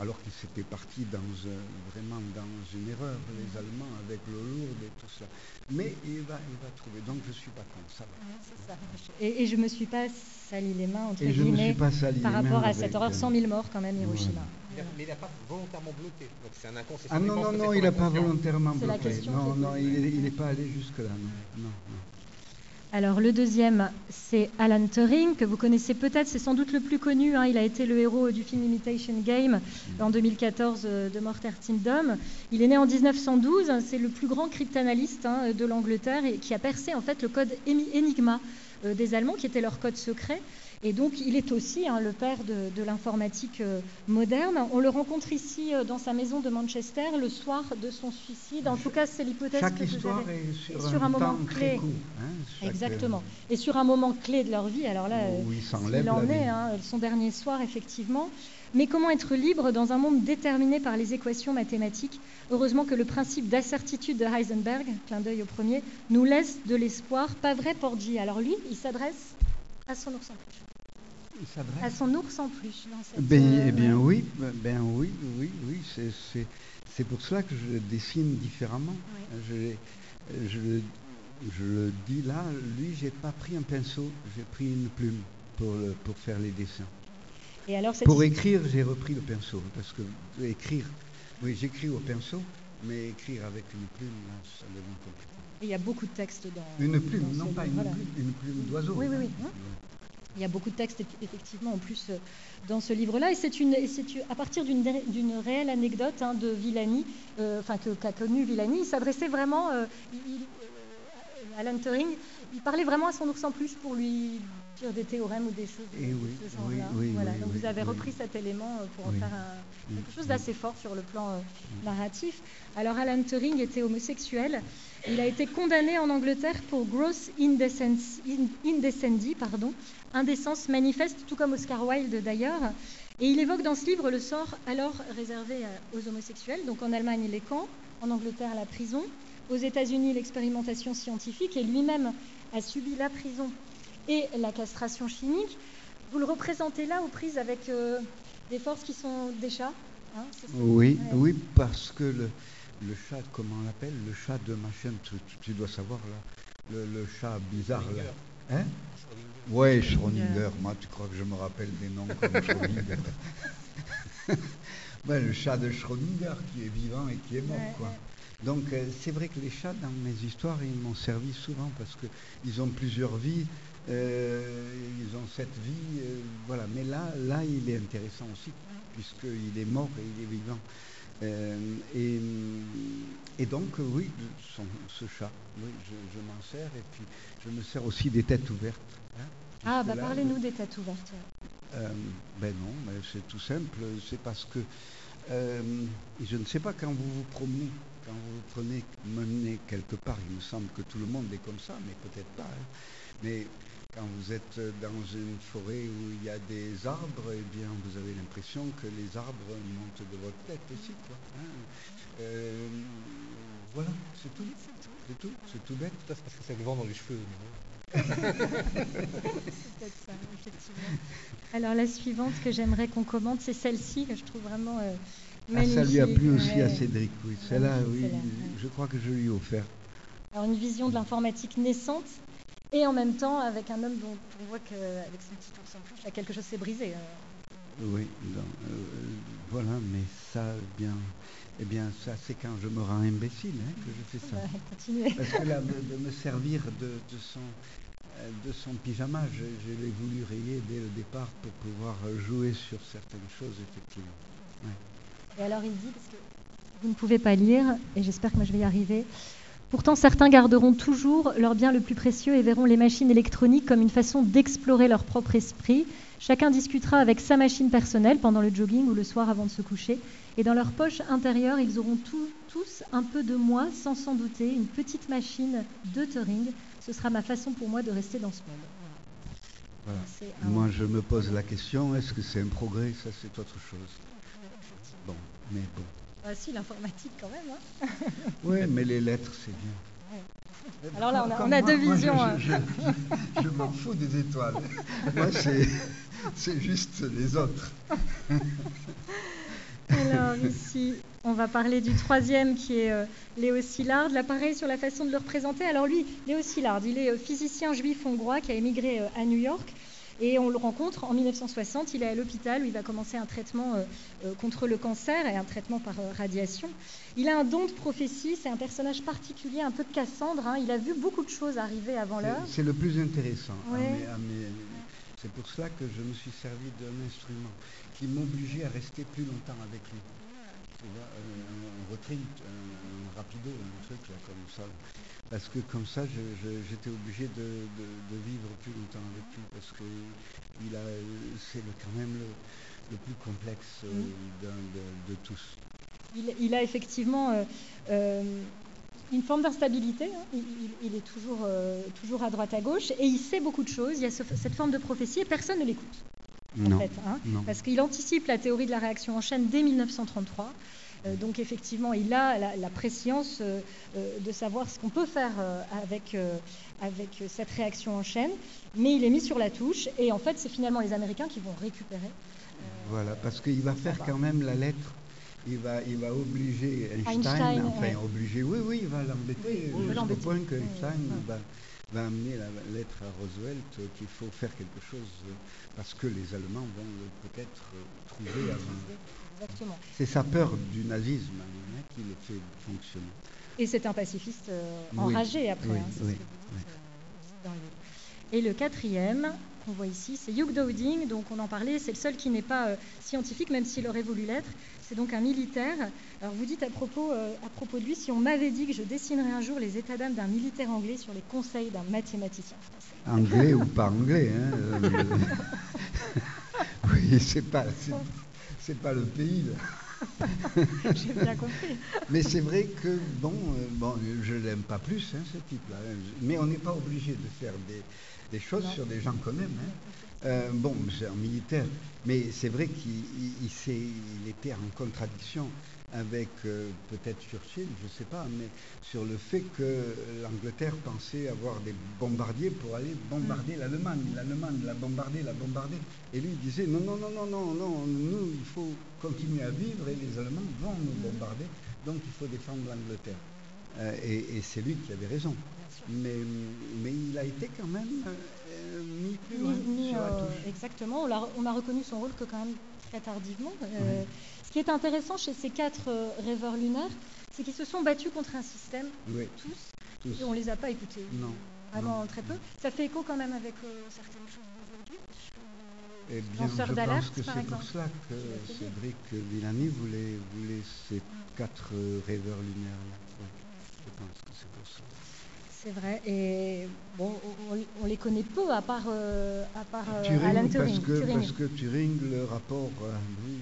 alors qu'il s'était parti dans, euh, vraiment dans une erreur, les Allemands, avec l'eau lourde et tout ça. Mais il va, il va trouver, donc je suis pas contre ça. va. Ouais, c'est ça. Et, et je me suis pas sali les mains entre Et je me guillemets suis pas sali par les mains rapport à cette horreur. euh, 100 000 morts quand même Hiroshima. Mais il n'a pas volontairement bloqué. Donc c'est un inconscient. Ah non, non, non, il n'a pas volontairement bloqué. Non, non, il n'est pas allé jusque-là. Non, non, non. Alors le deuxième, c'est Alan Turing, que vous connaissez peut-être, c'est sans doute le plus connu. hein. Il a été le héros du film Imitation Game en 2014 euh, de Mortal Kingdom. Il est né en 1912, hein, c'est le plus grand cryptanalyste hein, de l'Angleterre et qui a percé en fait le code Enigma euh, des Allemands, qui était leur code secret. Et donc il est aussi hein, le père de, de l'informatique euh, moderne. On le rencontre ici euh, dans sa maison de Manchester le soir de son suicide. En tout cas, c'est l'hypothèse que vous histoire avez. est sur, un, un moment clé. court. hein, chaque, Exactement. Et sur un moment clé de leur vie, alors là, euh, euh, où il en est, hein, son dernier soir, effectivement. Mais comment être libre dans un monde déterminé par les équations mathématiques? Heureusement que le principe d'assertitude de Heisenberg, clin d'œil au premier, nous laisse de l'espoir. Pas vrai, Porgy? Alors lui, il s'adresse à son ours en À son ours en dans cette, Ben, euh, eh bien oui, ben, oui, oui, oui, c'est- pour cela que je le dessine différemment. Oui. Je, je, le- je le dis là, lui, j'ai pas pris un pinceau, j'ai pris une plume pour, le- pour faire les dessins. Et alors, Pour écrire, j'ai repris le pinceau, parce que écrire, oui, j'écris au pinceau, mais écrire avec une plume, là, ça devient compliqué. il y a beaucoup de textes dans. Une plume, dans non pas une plume, une plume d'oiseau. Oui, oui, oui. hein. Il y a beaucoup de textes eff- effectivement en plus euh, dans ce livre-là et c'est une, et c'est une- à partir d'une réelle anecdote hein, de Villani, euh, enfin que qu'a connu Villani. Il s'adressait vraiment, euh, il- euh, Alan Turing, il parlait vraiment à son ours en plus pour lui dire des théorèmes ou des choses de, Eh de oui, ce genre-là. oui, oui, voilà. oui, Donc vous avez repris cet élément pour en faire un- quelque chose d'assez fort sur le plan euh, narratif. Alors Alan Turing était homosexuel. Il a été condamné en Angleterre pour gross indecency, in- indecency, pardon, indécence manifeste, tout comme Oscar Wilde d'ailleurs. Et il évoque dans ce livre le sort alors réservé à- aux homosexuels. Donc en Allemagne, les camps, en Angleterre, la prison, aux États-Unis, l'expérimentation scientifique, et lui-même a subi la prison et la castration chimique. Vous le représentez là aux prises avec euh, des forces qui sont des chats hein, Oui, Ouais. oui, parce que le, le chat, comment on l'appelle? Le chat de machin, tu, tu- tu dois savoir là. Le, le chat bizarre là. Hein? Ouais, Schrödinger. Moi, tu crois que je me rappelle des noms comme Schrödinger Ben, Le chat de Schrödinger qui est vivant et qui est mort, Ouais, quoi. ouais. Donc, euh, c'est vrai que les chats, dans mes histoires, ils m'ont servi souvent parce qu'ils ont plusieurs vies. euh, ils ont cette vie, euh, voilà. Mais là, là, il est intéressant aussi, puisqu'il est mort et il est vivant. Euh, et, et donc, oui, son- ce chat, oui, je, je m'en sers et puis je me sers aussi des têtes ouvertes. Hein, Ah, bah parlez-nous des têtes ouvertes. euh, ben non, mais c'est tout simple. C'est parce que euh, je ne sais pas quand vous vous promenez, quand vous vous prenez menez quelque part. Il me semble que tout le monde est comme ça, mais peut-être pas. hein. Mais quand vous êtes dans une forêt où il y a des arbres, eh bien, vous avez l'impression que les arbres montent de votre tête aussi, quoi. hein. Euh, voilà, c'est tout. C'est tout. C'est tout bête. Ça, c'est parce que c'est le vent dans les cheveux. Ça, effectivement. Alors la suivante que j'aimerais qu'on commente, c'est celle-ci que je trouve vraiment euh, Ah, ça lui a magnifique. plu aussi à. Cédric, oui. Celle-là, oui, ouais. je crois que je lui ai offert. Alors une vision de l'informatique naissante et en même temps avec un homme dont on voit qu'avec son petit ours en peluche, là, quelque chose s'est brisé. euh. Oui, voilà, mais ça, bien, eh bien, ça, c'est quand je me rends imbécile hein, que je fais ça. Parce que là, de, me servir de, son, de son pyjama, je, l'ai voulu rayer dès le départ pour pouvoir jouer sur certaines choses, effectivement. Et alors, il dit, parce que vous ne pouvez pas lire, et j'espère que moi je vais y arriver, Pourtant, certains garderont toujours leur bien le plus précieux et verront les machines électroniques comme une façon d'explorer leur propre esprit. Chacun discutera avec sa machine personnelle pendant le jogging ou le soir avant de se coucher. Et dans leur poche intérieure, ils auront tous un peu de moi, sans s'en douter, une petite machine de Turing. Ce sera ma façon pour moi de rester dans ce monde. Moi, je me pose la question, est-ce que c'est un progrès? Ça, c'est autre chose. Bon, mais bon. Ah si, l'informatique quand même. Hein. oui, mais les lettres, c'est bien. Alors là, on a, deux visions. Hein. je, m'en fous des étoiles. moi, c'est juste les autres. Alors ici, on va parler du troisième qui est euh, Léo Szilard. L'appareil sur la façon de le représenter. Alors lui, Léo Szilard, il est euh, physicien juif hongrois qui a émigré euh, à New York. Et on le rencontre en 1960, il est à l'hôpital où il va commencer un traitement contre le cancer et un traitement par radiation. Il a un don de prophétie, c'est un personnage particulier, un peu de Cassandre. Hein. Il a vu beaucoup de choses arriver avant l'heure. C'est le plus intéressant. c'est pour cela que je me suis servi d'un instrument qui m'obligeait à rester plus longtemps avec lui. Un, retreat, un, rapido, un truc là, comme ça parce que comme ça, j'étais obligé de, vivre plus longtemps avec lui, parce que c'est quand même le, plus complexe euh, de, tous. Il, a effectivement euh, euh, une forme d'instabilité, hein. il, est toujours, toujours à droite à gauche, et il sait beaucoup de choses, il y a cette forme de prophétie, et personne ne l'écoute. En fait, hein. parce qu'il anticipe la théorie de la réaction en chaîne dès 1933. Euh, donc effectivement, il a la, préscience euh, euh, de savoir ce qu'on peut faire avec, avec cette réaction en chaîne, mais il est mis sur la touche et en fait, c'est finalement les Américains qui vont récupérer. Voilà, parce qu'il va faire quand même la lettre. Il va, il va obliger Einstein, enfin obliger, oui, oui, il va l'embêter. Jusqu'au point que Einstein va, va, amener la lettre à Roosevelt qu'il faut faire quelque chose parce que les Allemands vont peut-être trouver avant. C'est sa peur du nazisme hein, qui le fait fonctionner. Et c'est un pacifiste euh, enragé après. Hein, Et le quatrième qu'on voit ici, c'est Hugh Dowding, donc on en parlait, c'est le seul qui n'est pas euh, scientifique, même s'il aurait voulu l'être. C'est donc un militaire. Alors vous dites à propos, euh, à propos de lui, si on m'avait dit que je dessinerais un jour les états d'âme d'un militaire anglais sur les conseils d'un mathématicien français. Anglais ou pas anglais, hein Oui, c'est pas c'est pas le pays. J'ai bien compris. Mais c'est vrai que, bon, euh, bon je l'aime pas plus, hein, ce type-là. Mais on n'est pas obligé de faire des, choses sur des gens qu'on aime. Hein. Euh, bon, c'est un militaire, mais c'est vrai qu'il il, était en contradiction avec euh, peut-être Churchill, je ne sais pas, mais sur le fait que l'Angleterre pensait avoir des bombardiers pour aller bombarder l'Allemagne. L'Allemagne la bombarder, la bombarder. Et lui il disait non, non, non, non, non, non, nous, il faut continuer à vivre et les Allemands vont nous bombarder, donc il faut défendre l'Angleterre. Euh, et, c'est lui qui avait raison. Mais, mais il a été quand même euh, mis plus sur la touche. Exactement, on a, reconnu son rôle que quand même très tardivement. Ce qui est intéressant chez ces quatre euh, rêveurs lunaires, c'est qu'ils se sont battus contre un système, tous, et on ne les a pas écoutés. Non. Vraiment très peu. Ça fait écho quand même avec euh, certaines choses aujourd'hui. Eh bien, je pense que c'est pour cela que Cédric Villani voulait, voulait ces quatre euh, rêveurs lunaires-là. je pense que c'est. C'est vrai. Et bon, on, les connaît peu à part, à part Turing, Alan Turing. Parce que, Turing. Parce que Turing, le rapport, oui,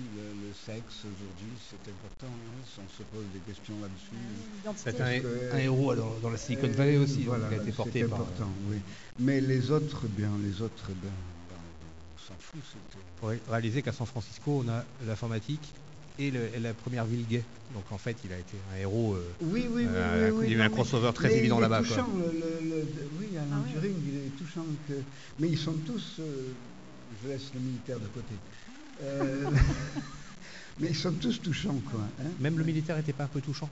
sexe aujourd'hui, c'est important. Hein, on se pose des questions là-dessus. C'est un, héros dans, la Silicon Valley aussi, voilà, qui a été porté par. important, oui. Mais les autres, bien, les autres, ben, ben on s'en fout. Faut réaliser qu'à San Francisco, on a l'informatique et, la première ville gay. Donc en fait, il a été un héros. Euh, oui, oui, oui, euh, Il y a eu un crossover très évident là-bas. oui, Alan ah, Turing, il est touchant. Que... Mais ils sont tous. Euh, je laisse le militaire de côté. Mais ils sont tous touchants, quoi. Hein. Même le militaire n'était pas un peu touchant?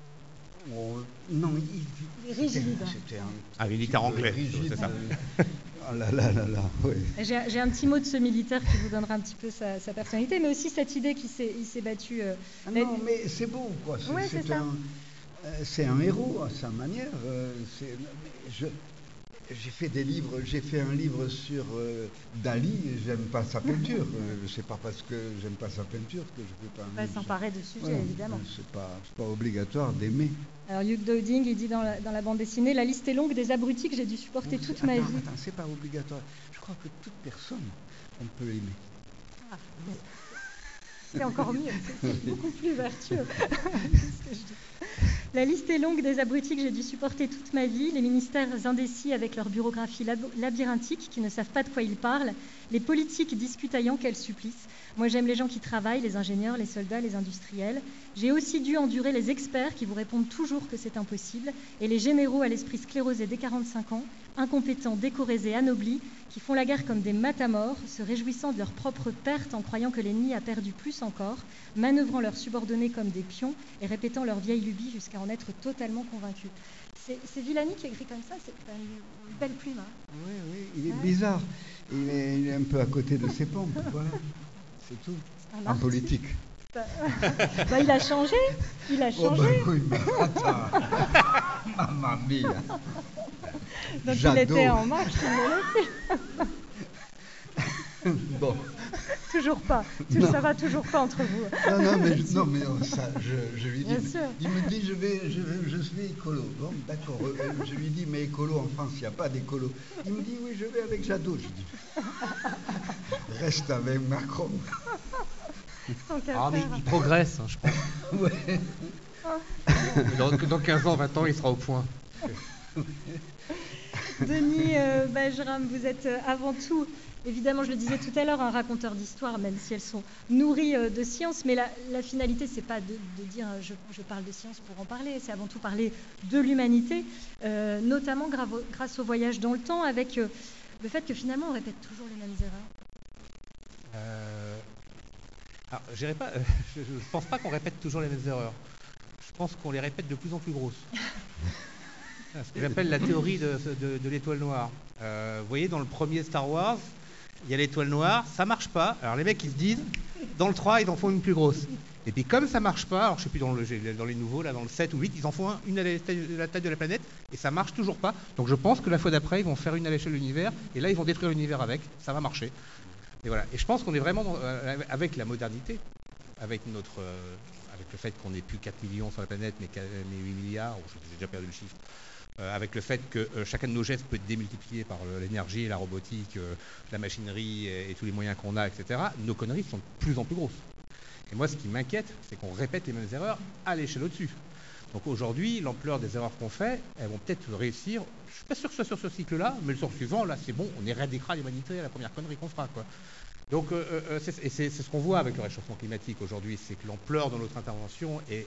Oh, Non, il, est rigide. un, militaire anglais, c'est ça. Ah là là là là, oui. J'ai un petit mot de ce militaire qui vous donnera un petit peu sa, personnalité, mais aussi cette idée qu'il s'est battu. Euh, ah non, mais c'est beau, quoi. C'est un, euh, un, héros à sa manière. Euh, je, j'ai fait des livres, j'ai fait un livre sur euh, Dali, j'aime pas sa peinture. Euh, c'est pas parce que j'aime pas sa peinture que je ne peux pas. On va s'emparer de sujet, évidemment. C'est pas, pas obligatoire d'aimer. Alors Hugh Dowding, il dit dans la, dans la, bande dessinée, la liste est longue des abrutis que j'ai dû supporter toute ma vie. Attends, c'est pas obligatoire. Je crois que toute personne, on peut aimer. Ah, c'est encore mieux, c'est beaucoup plus vertueux. La liste est longue des abrutis que j'ai dû supporter toute ma vie, les ministères indécis avec leur bureaucratie labyrinthique qui ne savent pas de quoi ils parlent, les politiques discutaillant, quel supplice. Moi j'aime les gens qui travaillent, les ingénieurs, les soldats, les industriels. J'ai aussi dû endurer les experts qui vous répondent toujours que c'est impossible, et les généraux à l'esprit sclérosé dès 45 ans, incompétents, décoraisés, anoblis, qui font la guerre comme des matamors, se réjouissant de leur propre perte en croyant que l'ennemi a perdu plus encore, manœuvrant leurs subordonnés comme des pions et répétant leurs vieilles lubies jusqu'à en être totalement convaincus. C'est Villani qui écrit comme ça, c'est une belle plume. Hein. oui, oui, il est bizarre. Il est, un peu à côté de ses pompes, voilà. C'est tout. En politique. Bah, bah, il a changé. Il a oh, changé. Oh, oui, mais Mamma mia. Donc il était en marche, il bon. Toujours pas. Ça va toujours pas entre vous. Non, non, mais, non, mais oh, ça, je, lui dis. Il me dit, je, vais, je, je suis écolo. Bon, d'accord. Euh, je lui dis, mais écolo en France, il n'y a pas d'écolo. Il me dit, oui, je vais avec Jadot. Je dis, reste avec Macron. Ah, mais il progresse, hein, je pense. Ouais. Dans, dans 15 ans, 20 ans, il sera au point. Denis euh, Bajram, vous êtes euh, avant tout, évidemment, je le disais tout à l'heure, un raconteur d'histoire, même si elles sont nourries euh, de science. Mais la, finalité, c'est pas de, dire je, parle de science pour en parler, c'est avant tout parler de l'humanité, notamment grâce au voyage dans le temps, avec le fait que finalement, on répète toujours les mêmes erreurs. Alors, pas, je ne pense pas qu'on répète toujours les mêmes erreurs. Je pense qu'on les répète de plus en plus grosses. ce que j'appelle la théorie de, l'étoile noire. Euh, vous voyez, dans le premier Star Wars, il y a l'étoile noire, ça marche pas. Alors les mecs, ils se disent, dans le 3, ils en font une plus grosse. Et puis comme ça marche pas, alors je sais plus dans, les nouveaux, là dans le 7 ou 8, ils en font une à la taille de la planète et ça marche toujours pas. Donc je pense que la fois d'après, ils vont faire une à l'échelle de l'univers et là ils vont détruire l'univers avec, ça va marcher. Et voilà. Et je pense qu'on est vraiment euh, avec la modernité, avec notre, euh, avec le fait qu'on n'ait plus 4 millions sur la planète, mais, 8 milliards, j'ai déjà perdu le chiffre. Euh, avec le fait que euh, chacun de nos gestes peut être démultiplié par euh, l'énergie, la robotique, la machinerie et, tous les moyens qu'on a, etc., nos conneries sont de plus en plus grosses. Et moi, ce qui m'inquiète, c'est qu'on répète les mêmes erreurs à l'échelle au-dessus. Donc aujourd'hui, l'ampleur des erreurs qu'on fait, elles vont peut-être réussir. Je ne suis pas sûr que ce soit sur ce cycle-là, mais le sort suivant, là, c'est bon, on éradiquera l'humanité à la première connerie qu'on fera. Donc, euh, euh, euh, c'est ce qu'on voit avec le réchauffement climatique aujourd'hui, c'est que l'ampleur de notre intervention est,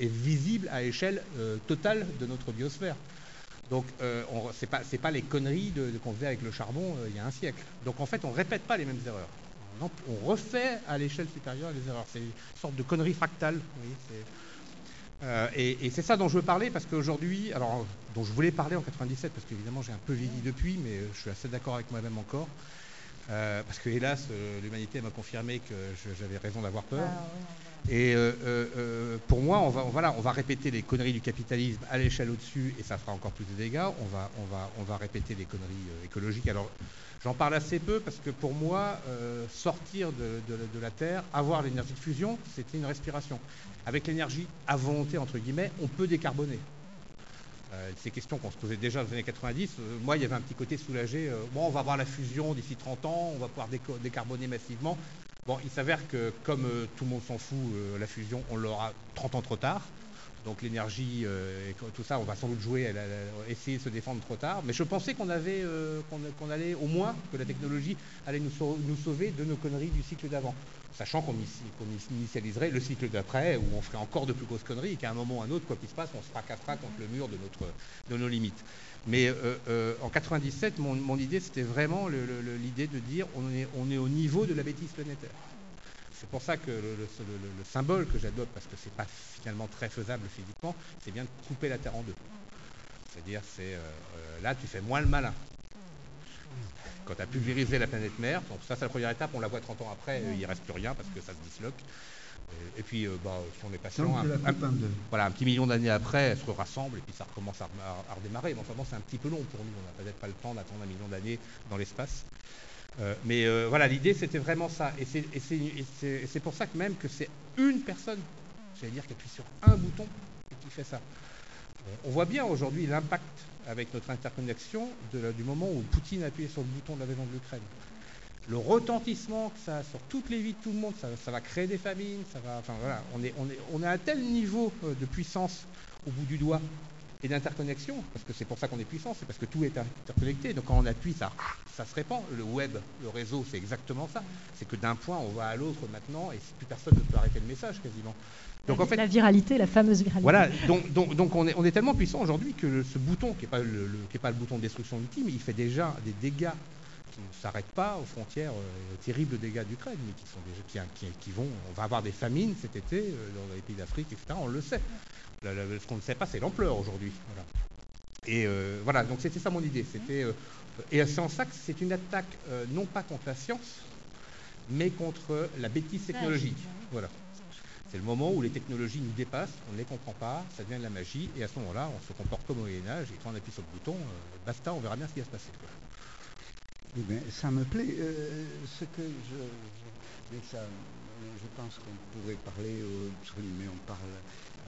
visible à échelle totale de notre biosphère. Donc, ce n'est pas, les conneries qu'on faisait avec le charbon il y a un siècle. Donc, en fait, on ne répète pas les mêmes erreurs. On refait à l'échelle supérieure les erreurs. C'est une sorte de connerie fractale. et, c'est ça dont je veux parler parce qu'aujourd'hui, alors dont je voulais parler en 97 parce qu'évidemment j'ai un peu vieilli depuis, mais je suis assez d'accord avec moi-même encore. Euh, parce que hélas, euh, l'humanité m'a confirmé que j'avais raison d'avoir peur. Ah, et euh, pour moi, on va, voilà, on va répéter les conneries du capitalisme à l'échelle au-dessus, et ça fera encore plus de dégâts. On va, on va, on va répéter les conneries écologiques. Alors, j'en parle assez peu parce que pour moi, sortir de, de, la Terre, avoir l'énergie de fusion, c'était une respiration. Avec l'énergie à volonté entre guillemets, on peut décarboner. Euh, ces questions qu'on se posait déjà dans les années 90, euh, moi, il y avait un petit côté soulagé. Euh, bon, on va avoir la fusion d'ici 30 ans, on va pouvoir décarboner massivement. Bon, il s'avère que comme tout le monde s'en fout, la fusion, on l'aura 30 ans trop tard. Donc l'énergie euh, et tout ça, on va sans doute jouer, essayer de se défendre trop tard. Mais je pensais qu'on avait, euh, allait au moins que la technologie allait nous, sauver de nos conneries du cycle d'avant, sachant qu'on initialiserait le cycle d'après où on ferait encore de plus grosses conneries et qu'à un moment ou à un autre, quoi qu'il se passe, on se fracassera contre le mur de nos limites. Mais euh, en 97, mon, idée, c'était vraiment l'idée de dire on on est au niveau de la bêtise planétaire. C'est pour ça que le, symbole que j'adopte, parce que ce n'est pas finalement très faisable physiquement, c'est bien de couper la Terre en deux. C'est-à-dire, c'est euh, euh, là, tu fais moins le malin. quand tu as pulvérisé la planète mère, donc ça c'est la première étape, on la voit 30 ans après, il ne reste plus rien parce que ça se disloque. Et, puis, bah, si on est patient, un, voilà, un petit million d'années après, elle se rassemble et puis ça recommence à, redémarrer. Mais enfin c'est un petit peu long pour nous. On n'a peut-être pas le temps d'attendre un million d'années dans l'espace. Mais voilà, l'idée c'était vraiment ça. Et c'est pour ça que même que c'est une personne, j'allais dire, qui appuie sur un bouton et qui fait ça. On voit bien aujourd'hui l'impact avec notre interconnexion du moment où Poutine a appuyé sur le bouton de l'invasion de l'Ukraine. Le retentissement que ça a sur toutes les vies de tout le monde, ça, va créer des famines, ça va, on est, on, est, un tel niveau euh, de puissance au bout du doigt et d'interconnexion, parce que c'est pour ça qu'on est puissant, c'est parce que tout est interconnecté. Donc quand on appuie, ça, ça se répand. Le web, le réseau, c'est exactement ça. C'est que d'un point, on va à l'autre maintenant, et plus personne ne peut arrêter le message quasiment. Donc, la, en fait, la viralité, la fameuse viralité. Voilà, donc, donc, donc on, est, on, est, tellement puissant aujourd'hui que ce bouton, qui n'est pas, le, pas le bouton de destruction ultime, il fait déjà des dégâts qui ne s'arrêtent pas aux frontières euh, terribles dégâts d'Ukraine, mais qui sont déjà qui, qui, vont. On va avoir des famines cet été euh, dans les pays d'Afrique, etc. On le sait. ce qu'on ne sait pas, c'est l'ampleur aujourd'hui. Et euh, voilà, donc c'était ça mon idée. C'était et c'est en ça que c'est une attaque non pas contre la science, mais contre la bêtise technologique. Voilà. C'est le moment où les technologies nous dépassent, on ne les comprend pas, ça devient de la magie, et à ce moment-là, on se comporte comme au Moyen-Âge, et quand on appuie sur le bouton, basta, on verra bien ce qui va se passer. Eh bien, ça me plaît. Euh, ce que je, je, je pense qu'on pourrait parler, mais on parle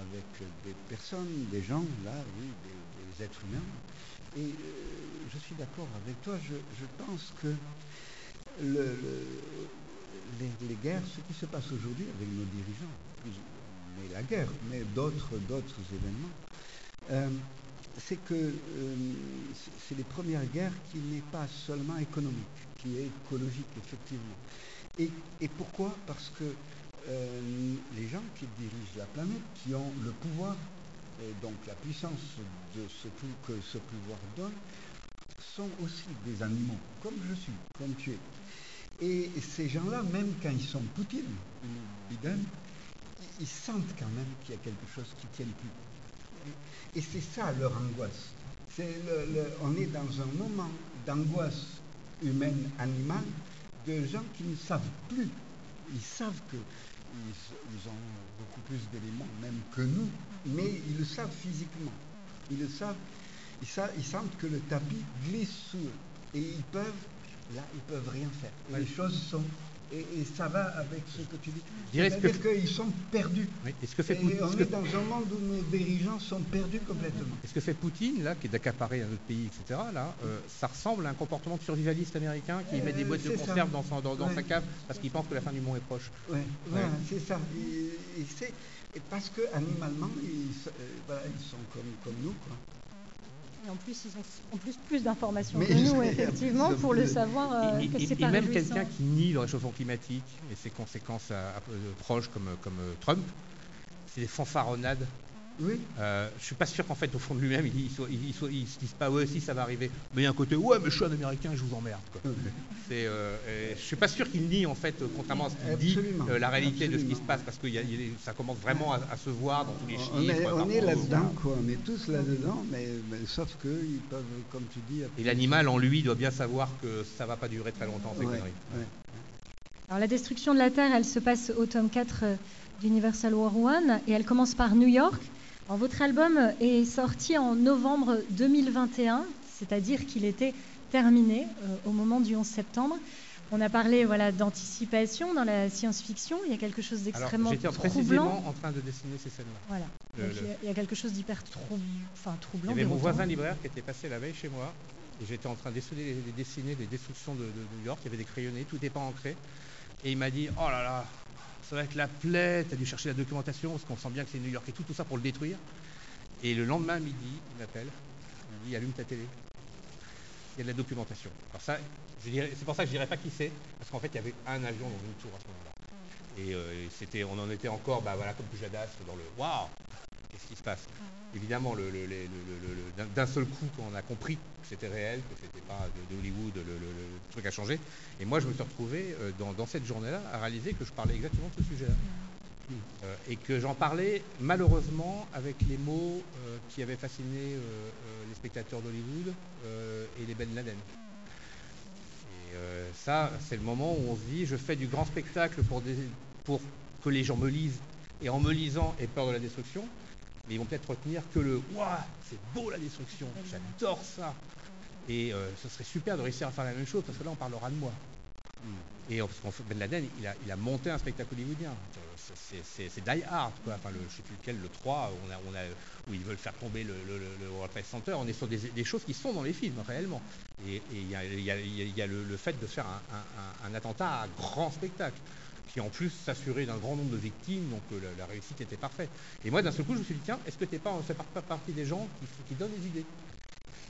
avec des personnes, des gens, là, oui, des, êtres humains. Et euh, je suis d'accord avec toi, je, pense que le, les, guerres, ce qui se passe aujourd'hui avec nos dirigeants, mais la guerre, mais d'autres, événements, euh, c'est que euh, c'est les premières guerres qui n'est pas seulement économique, qui est écologique, effectivement. Et, pourquoi? Parce que euh, les gens qui dirigent la planète, qui ont le pouvoir, et donc la puissance de ce que ce pouvoir donne, sont aussi des animaux, comme je suis, comme tu es. Et ces gens-là, même quand ils sont Poutine ou Biden, ils sentent quand même qu'il y a quelque chose qui tient plus. Et c'est ça leur angoisse. on est dans un moment d'angoisse humaine, animale, de gens qui ne savent plus. Ils savent qu'ils ils ont beaucoup plus d'éléments même que nous, mais ils le savent physiquement. Ils le savent, ils, savent, ils sentent que le tapis glisse sous eux. Et ils peuvent là, ils ne peuvent rien faire. Les choses sont. Et, ça va avec ce que tu dis. C'est-à-dire qu'ils sont perdus. ce que fait et on est dans un monde où nos dirigeants sont perdus complètement. Et ce que fait Poutine, là, qui est d'accaparer un autre pays, etc., là, euh, ça ressemble à un comportement de survivaliste américain qui met des boîtes de conserve dans, sa cave parce qu'il pense que la fin du monde est proche. Oui, c'est ça. Et, parce que animalement, ils, euh, ils sont comme, comme nous. Quoi. Et en plus, ils ont en plus plus d'informations que nous, effectivement, pour le savoir euh, et, que c'est pas même quelqu'un qui nie le réchauffement climatique et ses conséquences euh, proches comme, comme euh, Trump, c'est des fanfaronnades oui. Euh, je suis pas sûr qu'en fait, au fond de lui-même, il, il, se dise pas ouais, si ça va arriver. Mais il y a un côté ouais, mais je suis un Américain, je vous emmerde. Quoi. C'est, euh, je suis pas sûr qu'il nie en fait, contrairement à ce qu'il dit, euh, la réalité de ce qui se passe, parce que y a, ça commence vraiment à, se voir dans tous les chiffres. On est, là-dedans, quoi. On est tous là-dedans, mais, sauf que ils peuvent, comme tu dis. Et l'animal en lui doit bien savoir que ça va pas durer très longtemps. Alors la destruction de la Terre, elle se passe au tome 4 d'Universal War One et elle commence par New York votre album est sorti en novembre 2021, c'est-à-dire qu'il était terminé euh, au moment du 11 septembre. On a parlé voilà, d'anticipation dans la science-fiction. Il y a quelque chose d'extrêmement troublant. J'étais précisément en train de dessiner ces scènes-là. Voilà. Il, y a, quelque chose d'hyper enfin, troublant. Il y avait mon voisin libraire qui était passé la veille chez moi. Et j'étais en train de dessiner, de dessiner des destructions de, de, New York. Il y avait des crayonnés, tout n'est pas ancré. Et il m'a dit Oh là là, ça va être la plaie, tu dû chercher la documentation, parce qu'on sent bien que c'est New York et tout, tout ça pour le détruire. Et le lendemain midi, il m'appelle, il me dit allume ta télé. Il y a de la documentation. Alors ça, c'est pour ça que je dirais pas qui c'est, parce qu'en fait il y avait un avion dans une tour à ce moment-là. Et euh, on en était encore, bah voilà, comme Pujadas dans le waouh, qu'est-ce qui se passe Évidemment, d'un seul coup, quand on a compris que c'était réel, que c'était pas de, Hollywood, le, truc a changé. Et moi, je me suis retrouvé euh, dans, cette journée-là à réaliser que je parlais exactement de ce sujet-là. Euh, et que j'en parlais malheureusement avec les mots euh, qui avaient fasciné les spectateurs d'Hollywood et les Ben Laden. euh, ça, c'est le moment où on se dit, je fais du grand spectacle pour, pour que les gens me lisent, et en me lisant aient peur de la destruction, mais ils vont peut-être retenir que le Waouh, c'est beau la destruction, j'adore ça. Et euh, ce serait super de réussir à faire la même chose, parce que là, on parlera de moi. Hmm. Et parce qu'en Ben Laden, il a, il a, monté un spectacle hollywoodien. C'est Die Hard, quoi. Enfin, le, je ne sais plus lequel, le 3, on a, on a, où ils veulent faire tomber le, World Trade Center. On est sur des, choses qui sont dans les films, réellement. Et il y a, y a le, fait de faire un, un, attentat à grand spectacle qui en plus s'assurait d'un grand nombre de victimes, donc euh, la, réussite était parfaite. Et moi, d'un seul coup, je me suis dit, tiens, est-ce que tu n'es pas, fait pas partie des gens qui, qui donnent des idées?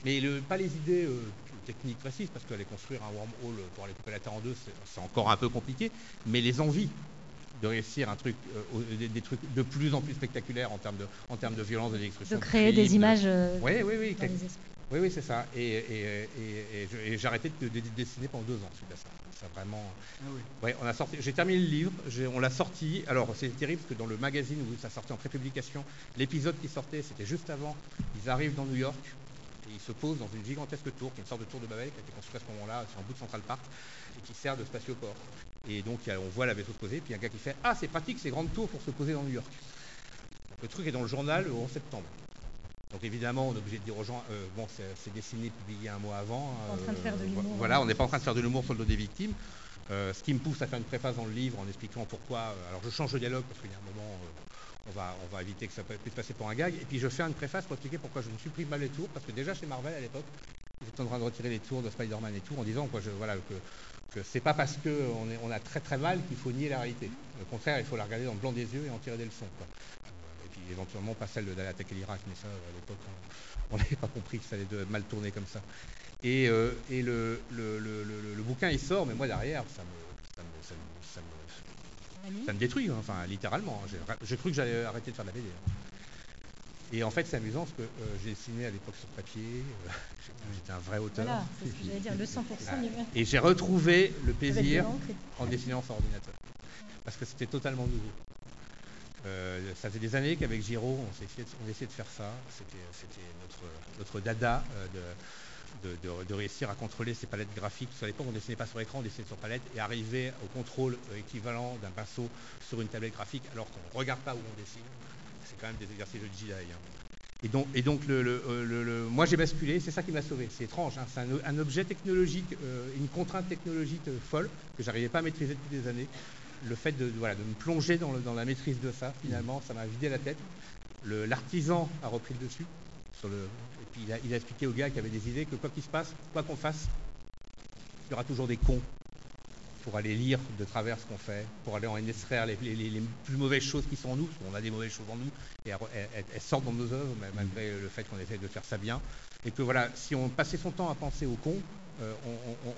Mais pas les idées euh, techniques précises, parce qu'aller construire un wormhole pour aller couper la Terre en deux, c'est encore un peu compliqué, mais les envies de réussir un truc, euh, des, trucs de plus en plus spectaculaires en termes de, en termes de violence et d'expression. De créer des images. oui, oui, oui. Oui, oui, c'est ça. Et, j'ai arrêté de, dessiner pendant deux ans suite à ça. Ça vraiment. Ah on a sorti. J'ai terminé le livre. On l'a sorti. Alors c'est terrible parce que dans le magazine où ça sortait en prépublication, l'épisode qui sortait, c'était juste avant. Ils arrivent dans New York et ils se posent dans une gigantesque tour, qui est une sorte de tour de Babel, qui a été construite à ce moment-là sur un bout de Central Park et qui sert de spatioport. Et donc on voit la vaisseau se poser, puis il y a un gars qui fait Ah, c'est pratique ces grandes tours pour se poser dans New York. le truc est dans le journal le 11 septembre. Donc évidemment, on est obligé de dire aux gens, euh, bon, c'est dessiné, publié un mois avant. en train de faire de euh, l'humour. Voilà, on n'est pas en train de faire de l'humour sur le dos des victimes. Euh, ce qui me pousse à faire une préface dans le livre en expliquant pourquoi. alors je change de dialogue parce qu'il y a un moment, on, va, on va éviter que ça puisse passer pour un gag. Et puis je fais une préface pour expliquer pourquoi je ne supprime pas les tours. Parce que déjà chez Marvel à l'époque, ils étaient en train de retirer les tours de Spider-Man et tout en disant quoi, je, voilà, que, que c'est pas parce qu'on on a très très mal qu'il faut nier la réalité. Au contraire, il faut la regarder dans le blanc des yeux et en tirer des leçons. Éventuellement pas celle de l'attaque l'Irak, mais ça à l'époque on n'avait pas compris que ça allait de mal tourner comme ça. Et, euh, le, bouquin il sort, mais moi derrière, ça me, détruit, hein, enfin littéralement. J'ai cru que j'allais arrêter de faire de la BD. Hein. Et en fait, c'est amusant parce que euh, j'ai dessiné à l'époque sur papier, euh, j'étais un vrai auteur. Voilà, c'est ce que j'allais dire, le 100% Et j'ai retrouvé le plaisir en dessinant sur ordinateur. Parce que c'était totalement nouveau. Euh, ça fait des années qu'avec Giro, on, essayait de faire ça. C'était notre, dada euh, de, réussir à contrôler ces palettes graphiques. à l'époque, on ne dessinait pas sur écran, on dessinait sur palette et arriver au contrôle euh, équivalent d'un pinceau sur une tablette graphique alors qu'on ne regarde pas où on dessine. C'est quand même des exercices de Jedi. Hein. Et donc, moi j'ai basculé, c'est ça qui m'a sauvé. C'est étrange, hein. c'est un, objet technologique, une contrainte technologique folle que j'arrivais pas à maîtriser depuis des années le fait de, voilà, me plonger dans, la maîtrise de ça, finalement, ça m'a vidé la tête. L'artisan a repris le dessus. Et puis il a, expliqué aux gars qui avaient des idées que quoi qu'il se passe, quoi qu'on fasse, il y aura toujours des cons pour aller lire de travers ce qu'on fait, pour aller en extraire les, plus mauvaises choses qui sont en nous, parce qu'on a des mauvaises choses en nous, et elles, sortent dans nos œuvres, malgré le fait qu'on essaie de faire ça bien. Et que voilà, si on passait son temps à penser aux cons, euh,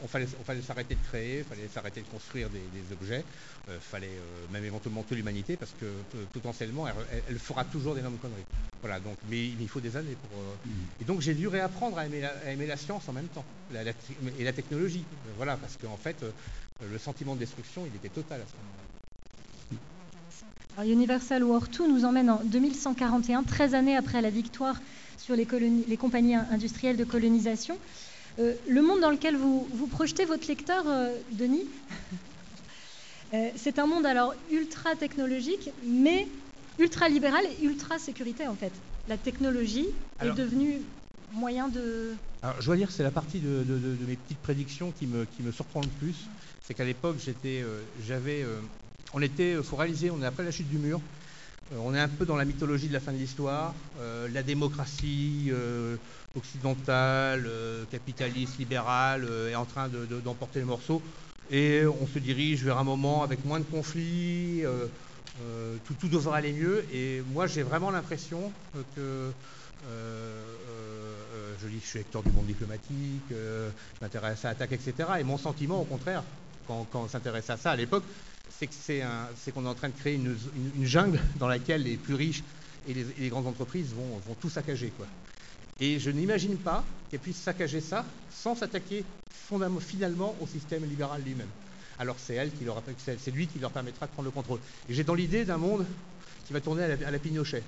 on, fallait, s'arrêter de créer, il fallait s'arrêter de construire des, objets, il euh, fallait euh, même éventuellement tuer l'humanité parce que potentiellement elle, fera toujours d'énormes conneries. Voilà, donc, mais, il faut des années pour. Mm. Et donc j'ai dû réapprendre à aimer, la, science en même temps et la technologie. voilà, parce qu'en fait, le sentiment de destruction, il était total à ce moment-là. Universal War II nous emmène en 2141, 13 années après la victoire sur les, les compagnies industrielles de colonisation. Euh, le monde dans lequel vous, vous projetez votre lecteur, euh, Denis, euh, c'est un monde alors ultra technologique, mais ultra libéral et ultra sécurité en fait. La technologie est devenue moyen de. Alors, je dois dire que c'est la partie de, mes petites prédictions qui me, qui me surprend le plus. C'est qu'à l'époque, j'étais, j'avais, on était, faut réaliser, on est après la chute du mur. On est un peu dans la mythologie de la fin de l'histoire, la démocratie, occidentale, euh, capitaliste, libérale, euh, est en train d'emporter le morceau. Et on se dirige vers un moment avec moins de conflits, euh, tout, devrait aller mieux. Et moi, j'ai vraiment l'impression que je dis je suis acteur du monde diplomatique, je m'intéresse à l'attaque, etc. Et mon sentiment, au contraire, quand, on s'intéresse à ça à l'époque, c'est qu'on est en train de créer une, jungle dans laquelle les plus riches et les, grandes entreprises vont, tout saccager. Et je n'imagine pas qu'elle puisse saccager ça sans s'attaquer finalement au système libéral lui-même. Alors c'est elle qui leur, lui qui leur permettra de prendre le contrôle. Et j'ai dans l'idée d'un monde qui va tourner à la, Pinochet.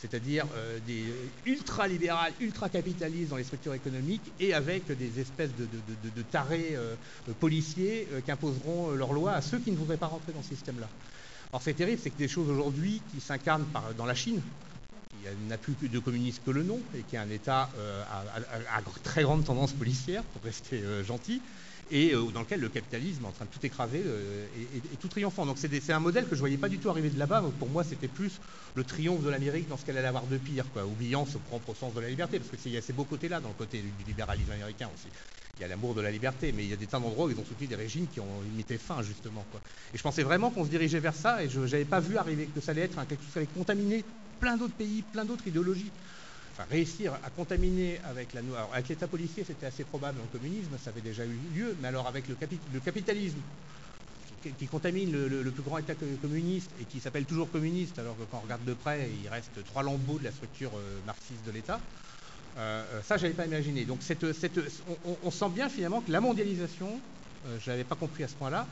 C'est-à-dire euh, des ultra-libérales, ultra-capitalistes dans les structures économiques, et avec des espèces de, tarés euh, policiers euh, qui imposeront leurs lois à ceux qui ne voudraient pas rentrer dans ce système-là. Alors c'est terrible, c'est que des choses aujourd'hui qui s'incarnent dans la Chine, il n'a plus de communistes que le nom, et qui est un État à, très grande tendance policière, pour rester gentil, et euh, dans lequel le capitalisme est en train de tout écraser euh, et, tout triomphant. Donc c'est un modèle que je ne voyais pas du tout arriver de là-bas. Pour moi, c'était plus le triomphe de l'Amérique dans ce qu'elle allait avoir de pire, quoi, oubliant ce propre sens de la liberté, parce qu'il y a ces beaux côtés-là dans le côté du, libéralisme américain aussi. Il y a l'amour de la liberté, mais il y a des tas d'endroits où ils ont soutenu des régimes qui ont limité fin, justement. Quoi. Et je pensais vraiment qu'on se dirigeait vers ça, et je n'avais pas vu arriver que ça allait être quelque chose qui allait contaminer plein d'autres pays, plein d'autres idéologies réussir à contaminer avec la avec l'État policier, c'était assez probable dans le communisme, ça avait déjà eu lieu, mais alors avec le, capitalisme qui, contamine le, plus grand État communiste et qui s'appelle toujours communiste, alors que quand on regarde de près, il reste trois lambeaux de la structure euh, marxiste de l'État. Euh, euh, ça, je n'avais pas imaginé. Donc, on, sent bien finalement que la mondialisation, je n'avais pas compris à ce point-là,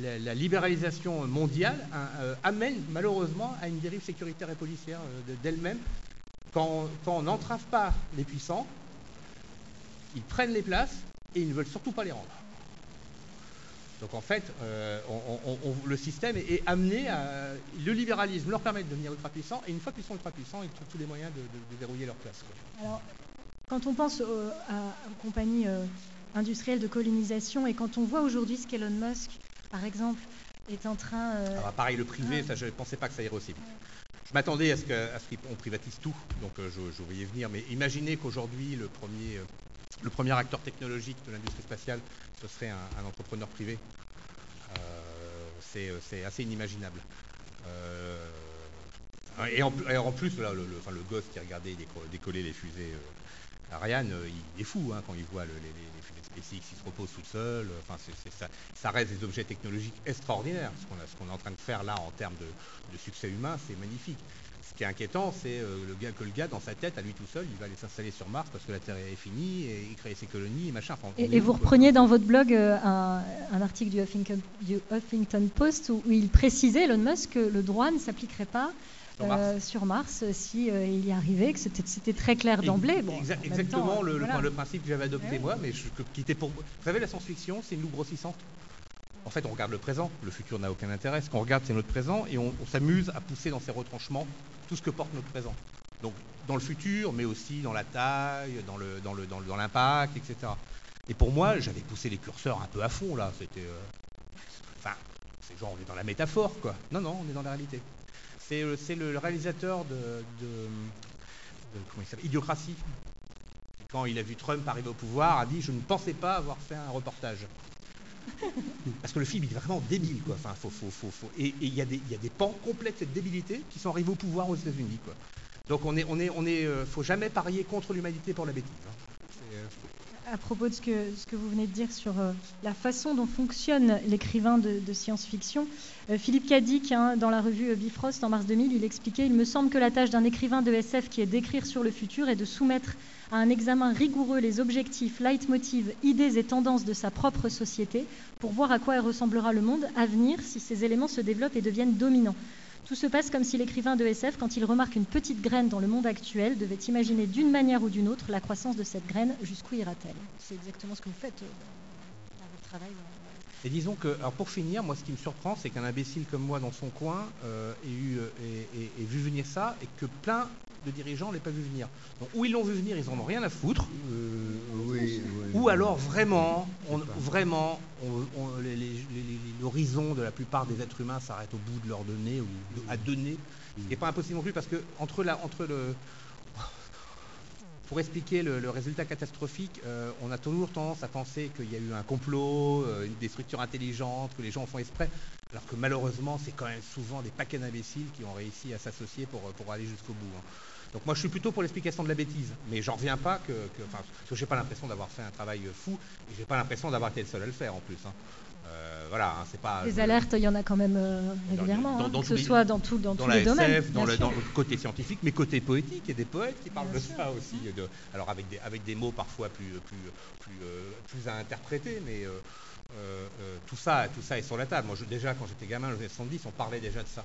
la, libéralisation mondiale hein, amène malheureusement à une dérive sécuritaire et policière d'elle-même quand, on n'entrave pas les puissants, ils prennent les places et ils ne veulent surtout pas les rendre. Donc en fait, euh, le système est, amené à. Le libéralisme leur permet de devenir ultra-puissants, et une fois qu'ils sont ultra-puissants, ils trouvent tous les moyens de, verrouiller leur place. Alors, quand on pense aux compagnies euh, industrielles de colonisation, et quand on voit aujourd'hui ce qu'Elon Musk, par exemple, est en train. Euh, Alors, pareil, le privé, ça, je ne pensais pas que ça irait aussi vite. Je m'attendais à ce qu'on privatise tout, donc euh, je, je, voyais venir, mais imaginez qu'aujourd'hui, le premier, euh, le premier acteur technologique de l'industrie spatiale, ce serait un, entrepreneur privé. Euh, c'est assez inimaginable. et, en, plus, le, gosse qui regardait décoller les fusées Ariane, il est fou hein, quand il voit les, fusées SpaceX qui se reposent tout seuls. Enfin, ça, ça, reste des objets technologiques extraordinaires. Ce qu'on est en train de faire là en termes de, succès humain, c'est magnifique. Ce qui est inquiétant, c'est euh, le gars, que le gars, dans sa tête, à lui tout seul, il va aller s'installer sur Mars parce que la Terre est finie et il crée ses colonies et machin. et, vous repreniez dans votre blog euh, un, article du Huffington, Post où, il précisait, Elon Musk, que le droit ne s'appliquerait pas euh, sur Mars, si il y arrivait, que c'était très clair d'emblée. Bon, exactement le, le, principe que j'avais adopté moi, mais je, qui était pour. Vous savez, la science-fiction, c'est une loupe grossissante en fait, on regarde le présent. Le futur n'a aucun intérêt. Ce qu'on regarde, c'est notre présent et on, s'amuse à pousser dans ses retranchements tout ce que porte notre présent. Donc, dans le futur, mais aussi dans la taille, dans le, dans le, dans l'impact, etc. Et pour moi, j'avais poussé les curseurs un peu à fond là. C'était, euh, enfin, c'est genre on est dans la métaphore, quoi. Non, non, on est dans la réalité. C'est, euh, le, réalisateur de, comment il s'appelle, Idiocratie. Quand il a vu Trump arriver au pouvoir, a dit je ne pensais pas avoir fait un reportage. Parce que le film est vraiment débile, quoi. Enfin, faut, faut, faut, Et il y, a des pans complets de cette débilité qui sont arrivés au pouvoir aux États-Unis, quoi. Donc on est, on est, on est, euh, faut jamais parier contre l'humanité pour la bêtise. Hein. Euh, à propos de ce que, vous venez de dire sur euh, la façon dont fonctionne l'écrivain de, science-fiction, euh, Philippe Cadic, hein, dans la revue Bifrost en mars 2000, il expliquait Il me semble que la tâche d'un écrivain de SF qui est d'écrire sur le futur et de soumettre à un examen rigoureux les objectifs, leitmotivs, idées et tendances de sa propre société pour voir à quoi ressemblera le monde à venir si ces éléments se développent et deviennent dominants. Tout se passe comme si l'écrivain de SF, quand il remarque une petite graine dans le monde actuel, devait imaginer d'une manière ou d'une autre la croissance de cette graine, jusqu'où ira-t-elle? C'est exactement ce que vous faites euh, dans votre travail. Et disons que, alors pour finir, moi ce qui me surprend, c'est qu'un imbécile comme moi dans son coin euh, ait, eu, euh, vu venir ça et que plein de dirigeants ne l'aient pas vu venir. Donc, ou ils l'ont vu venir, ils en ont rien à foutre. ou alors vraiment, on, vraiment, l'horizon de la plupart des êtres humains s'arrête au bout de leur données ou à donner. Ce n'est pas impossible non plus parce que entre, la, entre le, pour expliquer le, résultat catastrophique, euh, on a toujours tendance à penser qu'il y a eu un complot, euh, des structures intelligentes, que les gens en font exprès, alors que malheureusement, c'est quand même souvent des paquets d'imbéciles qui ont réussi à s'associer pour, aller jusqu'au bout. Hein. Donc moi, je suis plutôt pour l'explication de la bêtise, mais j'en reviens pas que, que parce que pas l'impression d'avoir fait un travail fou, et j'ai pas l'impression d'avoir été le seul à le faire en plus. Hein. Euh, voilà, hein, c'est pas. Les alertes, il y en a quand même euh, régulièrement, hein, que ce soit dans, tout, dans, tous les domaines. Dans le, dans le, côté scientifique, mais côté poétique, il y a des poètes qui parlent de ça aussi. De, alors avec des, avec des mots parfois plus, plus, plus, euh, plus à interpréter, mais tout, ça, tout ça est sur la table. Moi, déjà, quand j'étais gamin, les années 70, on parlait déjà de ça.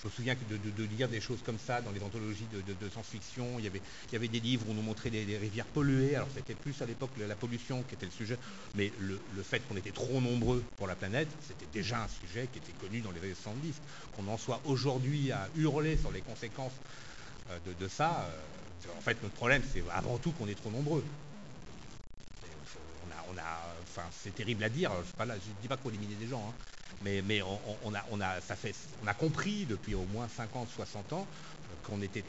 je me souviens de, lire des choses comme ça dans les anthologies de, science-fiction. Il y, avait, il y avait des livres où on nous montrait des, rivières polluées. Alors c'était plus à l'époque la pollution qui était le sujet, mais le, fait qu'on était trop nombreux pour la planète, c'était déjà un sujet qui était connu dans les années 70. Qu'on en soit aujourd'hui à hurler sur les conséquences euh, de, ça, euh, en fait notre problème c'est avant tout qu'on est trop nombreux. On a, enfin, c'est terrible à dire. Je ne dis pas qu'il faut éliminer des gens, hein mais, mais on, a, on, a, ça fait, on a compris depuis au moins 50, 60 ans qu'on était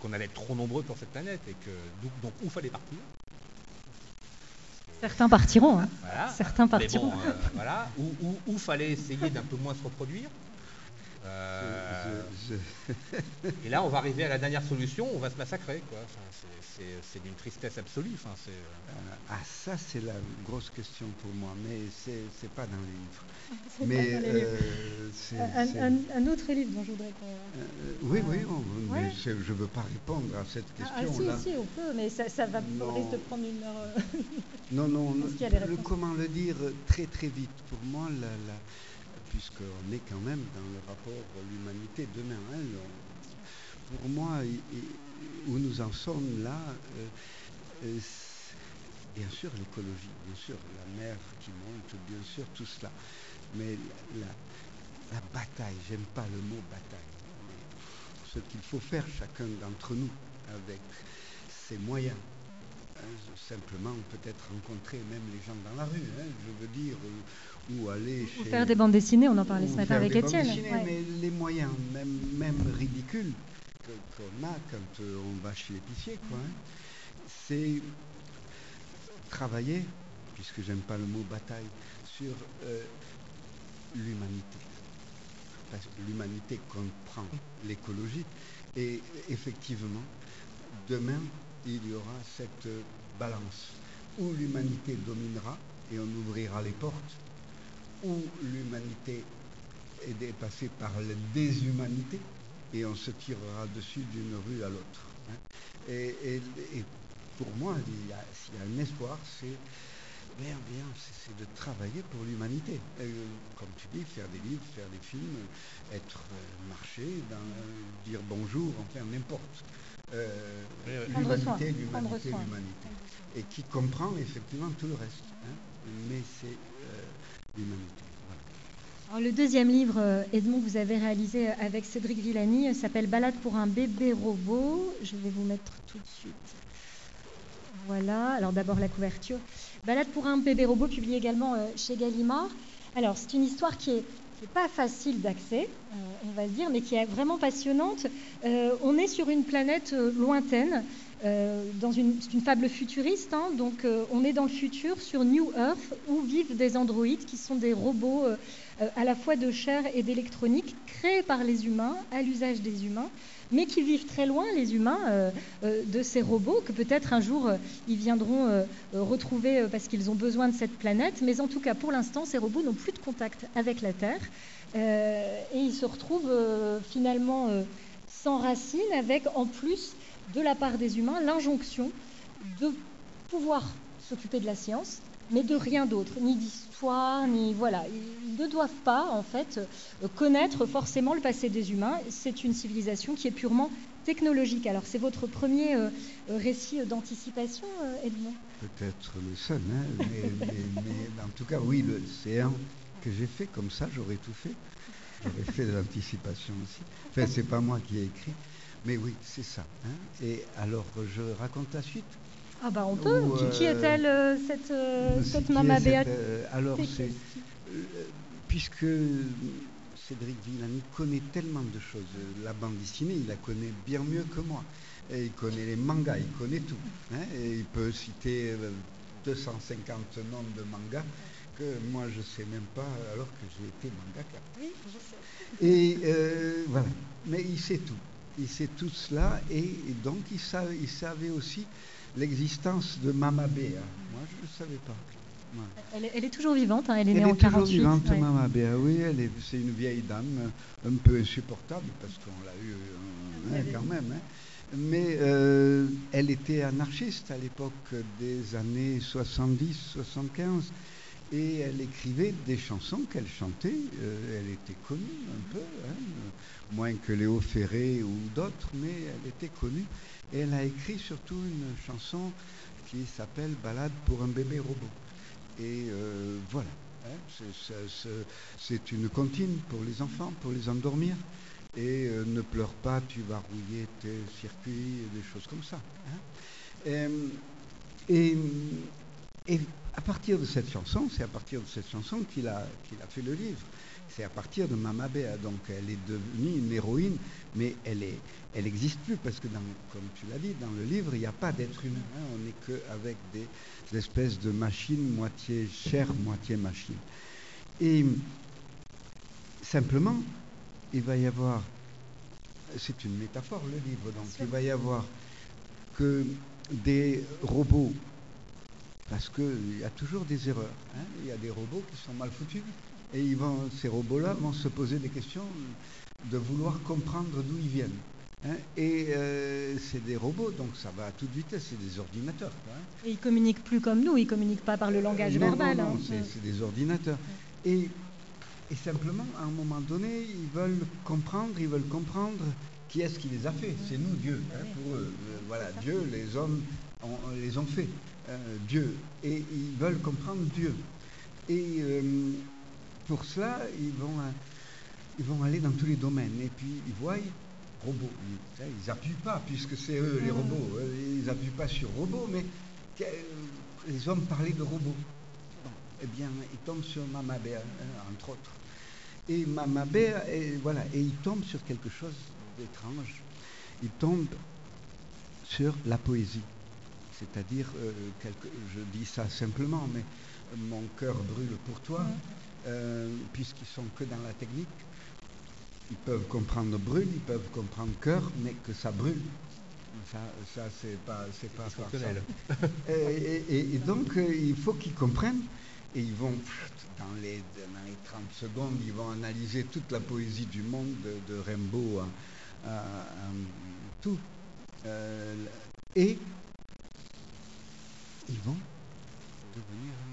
qu'on allait être trop nombreux pour cette planète et que donc, donc où fallait partir? Certains partiront. Hein. Certains partiront. Bon, euh, voilà. Où, où, fallait essayer d'un peu moins se reproduire? Euh, et là, on va arriver à la dernière solution, on va se massacrer. Quoi. c'est d'une tristesse absolue. Enfin, euh, ah, ça, c'est la grosse question pour moi, mais c'est pas dans les livres. Mais euh, un, un, autre livre dont je voudrais qu'on. Euh, oui, oui, mais je ne veux pas répondre à cette question. Ah, si, si, on peut, mais ça, ça va risque de prendre une heure. non, non, le, comment le dire très très vite. Pour moi, la, la, puisqu'on est quand même dans le rapport l'humanité demain. Hein, pour moi, où nous en sommes là, euh, bien sûr l'écologie, bien sûr la mer qui monte, bien sûr tout cela. Mais la, bataille, j'aime pas le mot bataille, ce qu'il faut faire chacun d'entre nous avec ses moyens. Hein, simplement peut-être rencontrer même les gens dans la rue, hein, je veux dire, ou, aller chez... Ou faire des bandes dessinées, on en parlait ce matin avec Étienne. Mais les moyens, même, même ridicules, qu'on a quand euh, on va chez l'épicier, quoi, hein, c'est travailler, puisque j'aime pas le mot bataille, sur euh, l'humanité. Parce que l'humanité comprend l'écologie. Et effectivement, demain, il y aura cette balance où l'humanité dominera et on ouvrira les portes, où l'humanité est dépassée par la déshumanité et on se tirera dessus d'une rue à l'autre. Hein. Et, pour moi, s'il y, a un espoir, c'est bien, bien, c'est de travailler pour l'humanité. Euh, comme tu dis, faire des livres, faire des films, être euh, marché, dire bonjour, enfin n'importe. Euh, l'humanité, l'humanité, l'humanité. Et qui comprend effectivement tout le reste. Hein. Mais c'est l'humanité. le deuxième livre, Edmond, que vous avez réalisé avec Cédric Villani, s'appelle Balade pour un bébé robot. Je vais vous mettre tout de suite. Voilà, alors d'abord la couverture. Balade pour un bébé robot, publié également euh, chez Gallimard. Alors, c'est une histoire qui est, pas facile d'accès, euh, on va dire, mais qui est vraiment passionnante. Euh, on est sur une planète lointaine, dans une, une, fable futuriste, hein. donc on est dans le futur sur New Earth, où vivent des androïdes qui sont des robots à la fois de chair et d'électronique, créés par les humains, à l'usage des humains mais qui vivent très loin, les humains, euh, euh, de ces robots, que peut-être un jour euh, ils viendront retrouver parce qu'ils ont besoin de cette planète. Mais en tout cas, pour l'instant, ces robots n'ont plus de contact avec la Terre et ils se retrouvent finalement sans racines, avec en plus, de la part des humains, l'injonction de pouvoir s'occuper de la science, mais de rien d'autre, ni d'histoire, ni voilà. Ne doivent pas, en fait, connaître forcément le passé des humains. C'est une civilisation qui est purement technologique. Alors, c'est votre premier euh, récit d'anticipation, euh, Edmond? Peut-être le seul, hein, mais, en tout cas, oui, c'est un que j'ai fait comme ça, j'aurais tout fait. J'aurais fait de l'anticipation aussi. Enfin, c'est pas moi qui ai écrit, mais oui, c'est ça. Hein. Et alors, je raconte la suite? Ah bah on peut. qui euh, est-elle euh, cette, euh, cette Mama Béat Alors c'est puisque Cédric Villani connaît tellement de choses. La bande dessinée, il la connaît bien mieux que moi. Et il connaît les mangas, il connaît tout. Hein. et il peut citer 250 noms de mangas que moi je ne sais même pas alors que j'ai été mangaka. Oui, je sais. Et voilà. Mais il sait tout. Il sait tout cela et, donc il il savait aussi l'existence de Mama Béa. Moi, je ne le savais pas. Elle, est, toujours vivante, hein. elle est née en 48. Elle est toujours vivante, Mama Béa, oui. Elle c'est une vieille dame, un peu insupportable, parce qu'on l'a eu euh, hein, quand même. Hein. Mais euh, elle était anarchiste à l'époque des années 70-75. Et elle écrivait des chansons qu'elle chantait. Euh, elle était connue un peu, moins que Léo Ferré ou d'autres, mais elle était connue. Et elle a écrit surtout une chanson qui s'appelle Balade pour un bébé robot. Et euh, voilà. hein, c'est- une comptine pour les enfants, pour les endormir. Et euh, ne pleure pas, tu vas rouiller tes circuits, des choses comme ça. hein. Et, et à partir de cette chanson, c'est à partir de cette chanson qu'il a, qu'il a fait le livre. C'est à partir de Mama Béa. Donc elle est devenue une héroïne, mais elle est, elle n'existe plus parce que, dans, comme tu l'as dit, dans le livre, il n'y a pas d'être humain. hein. on n'est qu'avec des, des espèces de machines, moitié chair, moitié machine. Et simplement, il va y avoir, c'est une métaphore le livre, donc il va y avoir que des robots, parce qu'il y a toujours des erreurs, hein, il y a des robots qui sont mal foutus, et ils vont, ces robots-là vont se poser des questions de vouloir comprendre d'où ils viennent. hein. et euh, c'est des robots, donc ça va à toute vitesse, c'est des ordinateurs. quoi, hein. Et ils communiquent plus comme nous, ils communiquent pas par le langage Euh, non, verbal. Non, non, hein. c'est, c'est des ordinateurs. Et, et simplement, à un moment donné, ils veulent comprendre, ils veulent comprendre qui est-ce qui les a fait. C'est nous, Dieu, pour eux. Euh, voilà, Dieu, les hommes ont- les ont fait. euh, Dieu. Et ils veulent comprendre Dieu. Et pour cela, ils vont, euh, ils vont aller dans tous les domaines. Et puis, ils voient robots. Ils- n'appuient pas, puisque c'est eux, les Mhm. robots. Euh, Ils n'appuient pas sur robots, mais que- les hommes parlaient de robots. Bon, eh bien, ils tombent sur Mama Bear, hein, entre autres. Et Mama Bear, et voilà, et ils tombent sur quelque chose d'étrange. Ils tombent sur la poésie. C'est-à-dire, euh, je dis ça simplement, mais mon cœur brûle pour toi. Euh, puisqu'ils sont que dans la technique. Ils peuvent comprendre brûle, ils peuvent comprendre cœur, mais que ça brûle. Ça, ça c'est pas, c'est pas. Fonctionnel. Et, et- et- et donc, euh, il faut qu'ils comprennent. Et ils vont, dans les, dans les 30 secondes, ils vont analyser toute la poésie du monde, de, de Rimbaud à, à- à tout. Euh, et ils vont devenir. Hein.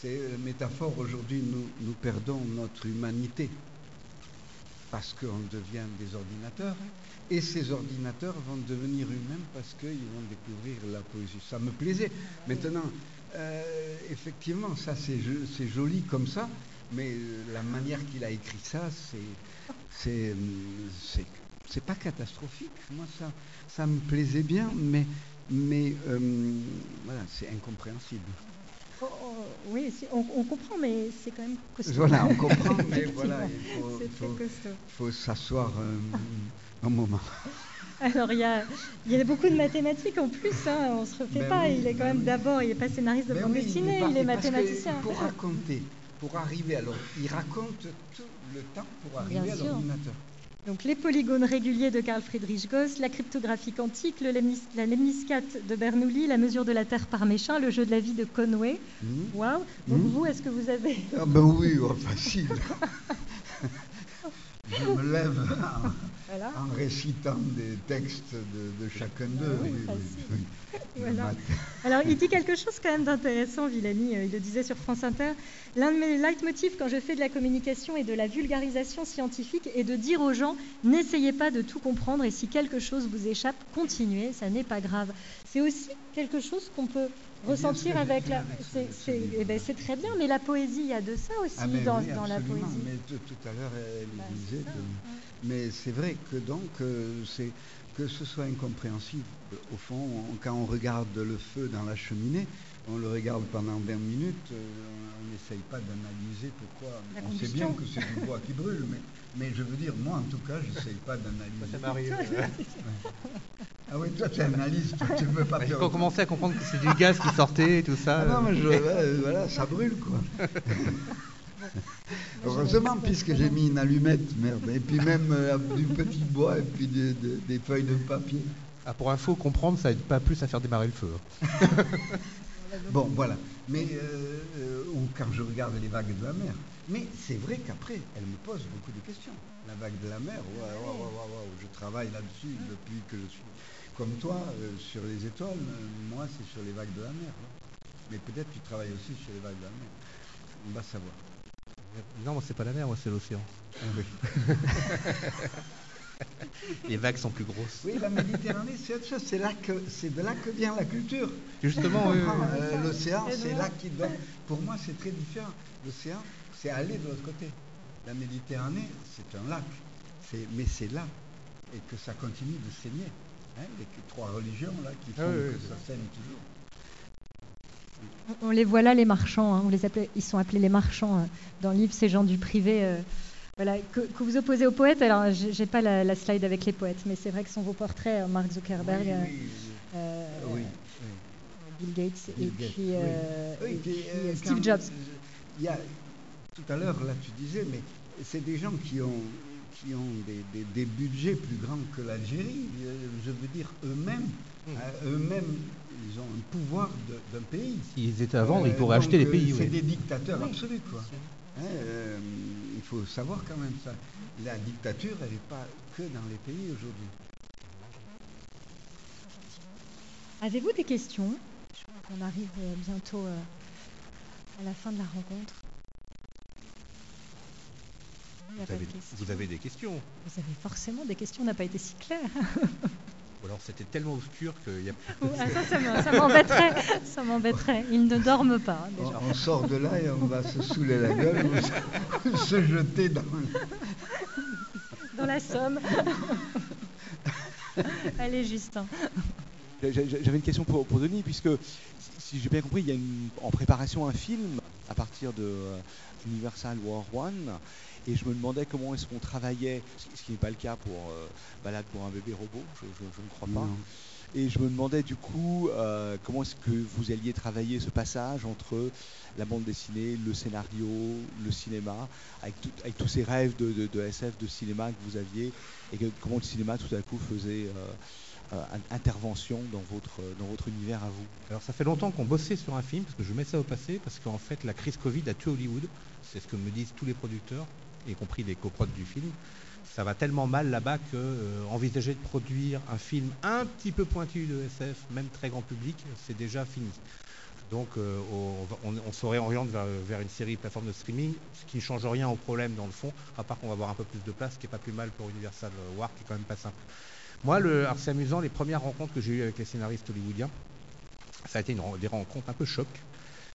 C'est la métaphore, aujourd'hui, nous, perdons notre humanité parce qu'on devient des ordinateurs. Et ces ordinateurs vont devenir humains parce qu'ils vont découvrir la poésie. Ça me plaisait. Maintenant, euh, effectivement, ça c'est jo- c'est joli comme ça, mais euh, la manière qu'il a écrit ça, c'est c'est c'est pas catastrophique. Moi, ça ça me plaisait bien, mais mais euh, voilà, c'est incompréhensible. Oh, oh, oui, on, on comprend, mais c'est quand même costaud. Voilà, on comprend, mais voilà, il faut, c'est très faut- faut s'asseoir euh, un moment. Alors, il y a, il y a beaucoup de mathématiques en plus, hein, on ne se refait Ben pas. oui, il est quand ben même oui. d'abord, il n'est pas scénariste de Mais bande oui, dessinée, il est mathématicien. Pour raconter, pour arriver, alors il raconte tout le temps pour Bien arriver à l'ordinateur. Donc, les polygones réguliers de Carl Friedrich Gauss, la cryptographie quantique, le lemnis- la lemniscate de Bernoulli, la mesure de la Terre par Méchin, le jeu de la vie de Conway. Mhm. Waouh Donc, Mhm. vous, est-ce que vous avez. Ah ben oui, oh, facile. Je me lève en, Voilà. en récitant des textes de, de chacun d'eux. Ah oui, oui, Voilà. Alors, il dit quelque chose quand même d'intéressant, Villani. euh, Il le disait sur France Inter. L'un de mes leitmotifs quand je fais de la communication et de la vulgarisation scientifique est de dire aux gens n'essayez pas de tout comprendre et si quelque chose vous échappe, continuez, ça n'est pas grave. C'est aussi quelque chose qu'on peut bien ressentir avec la. c'est- eh ben, c'est très bien, mais la poésie, il y a de ça aussi Ah dans, oui, dans la poésie. Mais tout, tout à l'heure, elle Bah, disait. ça. Mais c'est vrai que donc, euh, c'est que ce soit incompréhensible. Au fond, on- quand on regarde le feu dans la cheminée, on le regarde pendant 20 minutes, euh, on n'essaye pas d'analyser pourquoi. La on sait bien que c'est du bois qui brûle, mais, mais je veux dire, moi en tout cas, je n'essaye pas d'analyser. Ça m'arrive. Ah oui, toi tu analyses, toi, tu ne veux pas Bah, faire Quand on commençait à comprendre que c'est du gaz qui sortait et tout ça. Ah non, mais euh, je- voilà, ça brûle quoi. Heureusement, puisque j'ai mis une allumette, merde. Et puis même euh, du petit bois et puis de- de- des feuilles de papier. ah, pour info, comprendre, ça aide pas plus à faire démarrer le feu. Bon, voilà. Mais euh, euh, ou quand je regarde les vagues de la mer. Mais c'est vrai qu'après, elle me pose beaucoup de questions. La vague de la mer, ouais, ouais, ouais, ouais, ouais, je travaille là-dessus depuis que je suis comme toi euh, sur les étoiles. moi, c'est sur les vagues de la mer. ouais. Mais peut-être tu travailles aussi chez les vagues de la mer. On va savoir. Non, moi, c'est pas la mer, moi, c'est l'océan. Ah oui. Les vagues sont plus grosses. Oui, la Méditerranée, c'est autre chose. C'est là que c'est de là que vient la culture. Justement, oui, oui, euh, L'océan, c'est là qui donne. Pour moi, c'est très différent. L'océan, c'est aller de l'autre côté. La Méditerranée, c'est un lac. C'est- Mais c'est là. Et que ça continue de saigner. Hein, les trois religions là qui font Ah oui, oui, que c'est ça saigne toujours. On les voit là, les marchands. hein, on les appelait- ils sont appelés les marchands euh, dans le livre, ces gens du privé. euh, voilà, que, que vous opposez aux poètes. Alors, j'ai pas la, la slide avec les poètes, mais c'est vrai que ce sont vos portraits, euh, Mark Zuckerberg, Oui, euh, oui, euh, oui, Bill Gates Bill et Gates, puis, oui. euh, Oui, et puis, puis, euh, euh, quand- Steve Jobs. Il y a, tout à l'heure, là, tu disais, mais c'est des gens qui ont, qui ont des, des- des budgets plus grands que l'Algérie. Je veux dire, eux-mêmes, Mmh. eux-mêmes, ils ont un pouvoir d'un pays. S'ils étaient à vendre, ils Euh, pourraient acheter les euh, pays. C'est oui. des dictateurs Oui. absolus, quoi. Hein, euh, il faut savoir quand même ça. La dictature, elle n'est pas que dans les pays aujourd'hui. Avez-vous des questions? Je crois qu'on arrive bientôt à la fin de la rencontre. Vous avez, questions? vous avez des questions? Vous avez forcément des questions, on n'a pas été si clair. Ou alors c'était tellement obscur qu'il y a. Ah, ça, m'embêterait. Ça m'embêterait. Ils ne dorment pas, On, déjà. on sort de là et on va se saouler la gueule ou se, jeter dans la Somme. Allez, Justin. J'avais une question pour, pour Denis, puisque si- si j'ai bien compris, il y a une- en préparation un film à partir de euh, Universal War One, et je me demandais comment est-ce qu'on travaillait, ce qui n'est pas le cas pour euh, Balade pour un bébé robot, je, je- je ne crois pas. Non. Et je me demandais du coup euh, comment est-ce que vous alliez travailler ce passage entre la bande dessinée, le scénario, le cinéma, avec, tout- avec tous ces rêves de, de- de SF, de cinéma que vous aviez, et que- comment le cinéma tout à coup faisait euh, intervention dans votre, dans votre univers à vous? Alors ça fait longtemps qu'on bossait sur un film, parce que je mets ça au passé, parce qu'en fait la crise Covid a tué Hollywood. C'est ce que me disent tous les producteurs, y compris les coprods du film. Ça va tellement mal là-bas que euh, envisager de produire un film un petit peu pointu de SF, même très grand public, c'est déjà fini. Donc euh, on se réoriente vers, vers une série plateforme de streaming, ce qui ne change rien au problème dans le fond, à part qu'on va avoir un peu plus de place, ce qui n'est pas plus mal pour Universal War, qui est quand même pas simple. Moi, alors c'est amusant, les premières rencontres que j'ai eues avec les scénaristes hollywoodiens, ça a été des rencontres un peu choc,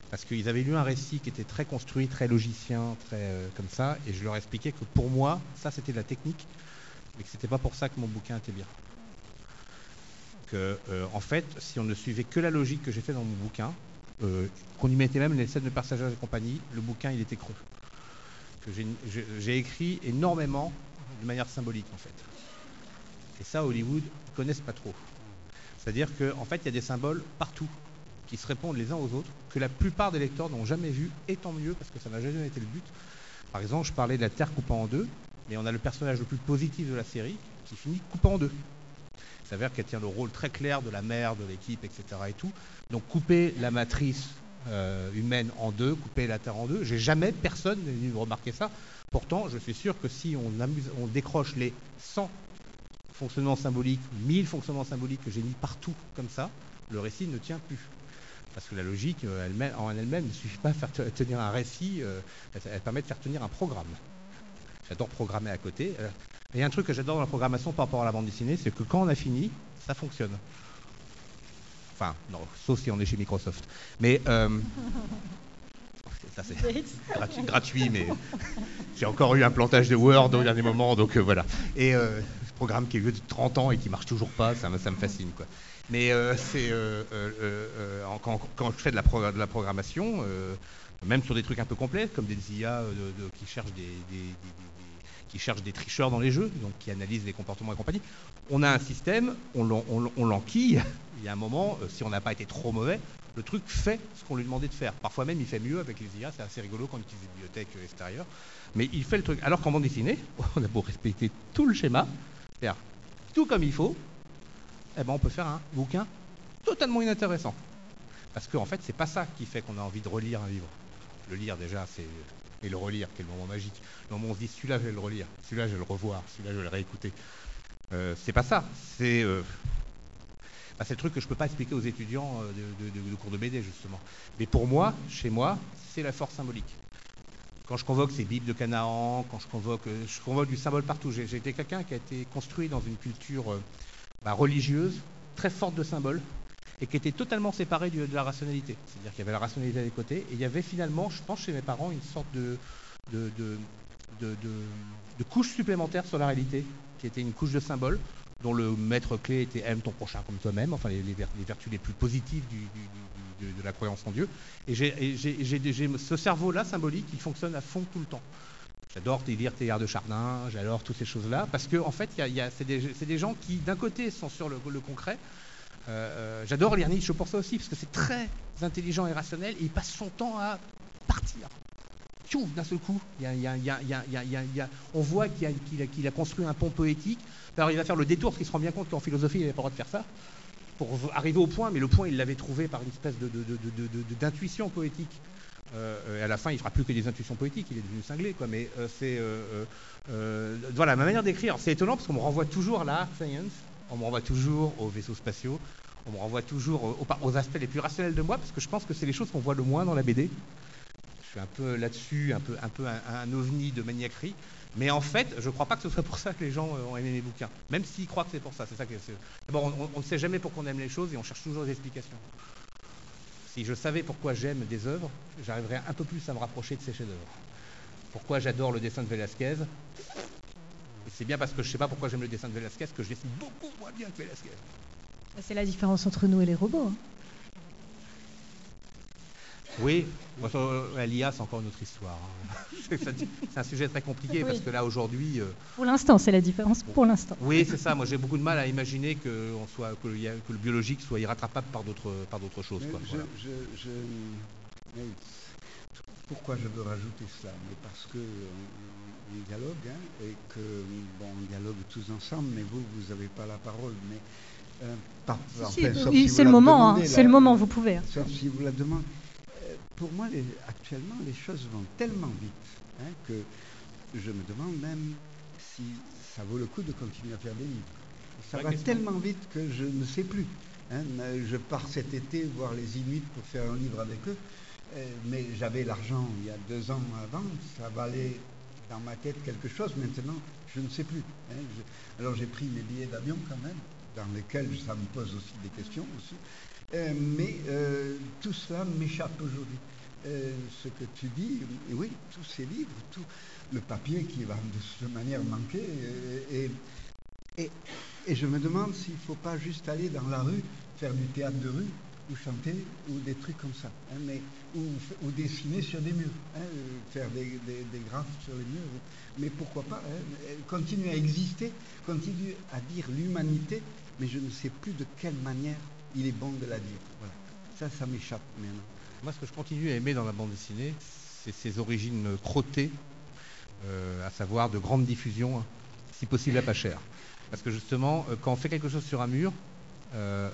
parce qu'ils avaient lu un récit qui était très construit, très logicien, très euh, comme ça, et je leur expliquais que pour moi, ça c'était de la technique, mais que c'était pas pour ça que mon bouquin était bien. Que, euh, en fait, si on ne suivait que la logique que j'ai fait dans mon bouquin, euh, qu'on y mettait même les scènes de passagers et compagnie, le bouquin il était creux. Que j'ai écrit énormément de manière symbolique en fait. Et ça, Hollywood, ils connaissent pas trop. C'est-à-dire qu'en fait, il y a des symboles partout qui se répondent les uns aux autres, que la plupart des lecteurs n'ont jamais vu, et tant mieux, parce que ça n'a jamais été le but. Par exemple, je parlais de la Terre coupée en deux, mais on a le personnage le plus positif de la série qui finit coupé en deux. Il s'avère qu'elle tient le rôle très clair de la mère, de l'équipe, etc. Et tout. Donc couper la matrice euh, humaine en deux, couper la Terre en deux, j'ai jamais personne me remarquer ça. Pourtant, je suis sûr que si on, on décroche les 100 fonctionnements symboliques, 1000 fonctionnements symboliques que j'ai mis partout comme ça, le récit ne tient plus. Parce que la logique euh, elle-même- en elle-même ne suffit pas à faire te- tenir un récit, euh, elle, elle permet de faire tenir un programme. J'adore programmer à côté. Euh, Il y a un truc que j'adore dans la programmation par rapport à la bande dessinée, c'est que quand on a fini, ça fonctionne. Enfin, non, sauf si on est chez Microsoft. Mais euh, ça c'est gratuit, gratuit, mais j'ai encore eu un plantage de Word au dernier moment, donc euh, voilà. Et euh, programme qui est vieux de 30 ans et qui marche toujours pas, ça me, fascine quoi. Mais euh, c'est euh, euh, quand, je fais de la, programmation, même sur des trucs un peu complets, comme des IA qui cherchent des, qui cherchent des tricheurs dans les jeux, donc qui analysent les comportements et compagnie. On a un système, on l'en- on l'en- on l'enquille. Il y a un moment, si on n'a pas été trop mauvais, le truc fait ce qu'on lui demandait de faire. Parfois même, il fait mieux avec les IA. C'est assez rigolo quand on utilise des bibliothèques extérieures. Mais il fait le truc. Alors qu'en bande dessinée, on a beau respecter tout le schéma, tout comme il faut, eh ben, on peut faire un bouquin totalement inintéressant. Parce qu'en fait, c'est pas ça qui fait qu'on a envie de relire un livre. Le lire déjà, c'est et le relire, quel moment magique. Le moment où on se dit celui-là, je vais le relire, celui-là, je vais le revoir, celui-là, je vais le réécouter. Euh, c'est pas ça. C'est euh, bah, c'est le truc que je ne peux pas expliquer aux étudiants de, de, cours de BD, justement. Mais pour moi, chez moi, c'est la force symbolique. Quand je convoque ces Bibles de Canaan, quand je convoque, je convoque du symbole partout. J'ai quelqu'un qui a été construit dans une culture bah, religieuse, très forte de symboles, et qui était totalement séparée de la rationalité. C'est-à-dire qu'il y avait la rationalité des côtés, et il y avait finalement, je pense, chez mes parents, une sorte de, couche supplémentaire sur la réalité, qui était une couche de symboles, dont le maître clé était aime ton prochain comme toi-même, enfin les, vertus les plus positives de, la croyance en Dieu. Et j'ai ce cerveau-là symbolique, qui fonctionne à fond tout le temps. J'adore lire Théard de Chardin, j'adore toutes ces choses-là, parce que en fait, c'est des, gens qui, d'un côté, sont sur le, concret. j'adore lire Nietzsche pour ça aussi, parce que c'est très intelligent et rationnel, et il passe son temps à partir, d'un seul coup, on voit qu'il a, construit un pont poétique. Alors il va faire le détour parce qu'il se rend bien compte qu'en philosophie, il n'avait pas le droit de faire ça. Pour arriver au point, mais le point, il l'avait trouvé par une espèce d'intuition poétique. Euh, et à la fin, il fera plus que des intuitions poétiques, il est devenu cinglé, quoi. Mais euh, c'est. Euh, voilà, ma manière d'écrire, c'est étonnant parce qu'on me renvoie toujours à la science, on me renvoie toujours aux vaisseaux spatiaux, on me renvoie toujours aux aspects les plus rationnels de moi, parce que je pense que c'est les choses qu'on voit le moins dans la BD suis un peu là-dessus, un peu, un, peu un, ovni de maniaquerie. Mais en fait, je ne crois pas que ce soit pour ça que les gens euh, ont aimé mes bouquins. Même s'ils croient que c'est pour ça. C'est ça que D'abord, on ne sait jamais pourquoi on aime les choses et on cherche toujours des explications. Si je savais pourquoi j'aime des œuvres, j'arriverais un peu plus à me rapprocher de ces chefs-d'œuvre. Pourquoi j'adore le dessin de Velázquez? C'est bien parce que je ne sais pas pourquoi j'aime le dessin de Velázquez que je dessine beaucoup moins bien que Velázquez. C'est la différence entre nous et les robots. Hein. Oui, l'IA, c'est encore une autre histoire. Hein. c'est un sujet très compliqué parce que là, aujourd'hui. Euh, pour l'instant, c'est la différence, pour l'instant. Oui, c'est ça. Moi, j'ai beaucoup de mal à imaginer que, soit, que, le, biologique soit irrattrapable par d'autres, par d'autres choses. pourquoi je veux rajouter cela Mais parce que on, dialogue, hein, et que, bon, on dialogue tous ensemble, mais vous, vous n'avez pas la parole. Mais. Euh, oui, c'est le moment, hein, c'est le moment, vous pouvez. Hein. Sauf si vous la demandez pour moi, actuellement, les choses vont tellement vite hein, que je me demande même si ça vaut le coup de continuer à faire des livres. Ça va tellement vite que je ne sais plus. Hein. Je pars cet été voir les Inuits pour faire un livre avec eux, euh, mais j'avais l'argent il y a deux ans avant, ça valait dans ma tête quelque chose. Maintenant, je ne sais plus. Hein. alors j'ai pris mes billets d'avion quand même, dans lesquels ça me pose aussi des questions aussi. Euh, mais euh, tout cela m'échappe aujourd'hui. Euh, ce que tu dis, oui, tous ces livres, tout le papier qui va de cette manière manquer, et, et, et je me demande s'il ne faut pas juste aller dans la rue, faire du théâtre de rue, ou chanter, ou des trucs comme ça, hein, mais, ou, dessiner sur des murs, hein, faire des, des, graphes sur les murs, mais pourquoi pas, hein, continuer à exister, continuer à dire l'humanité, mais je ne sais plus de quelle manière il est bon de la dire. Voilà. Ça, ça m'échappe maintenant. Moi, ce que je continue à aimer dans la bande dessinée, c'est ses origines crottées, euh, à savoir de grande diffusion, hein, si possible à pas cher. Parce que justement, euh, quand on fait quelque chose sur un mur, euh,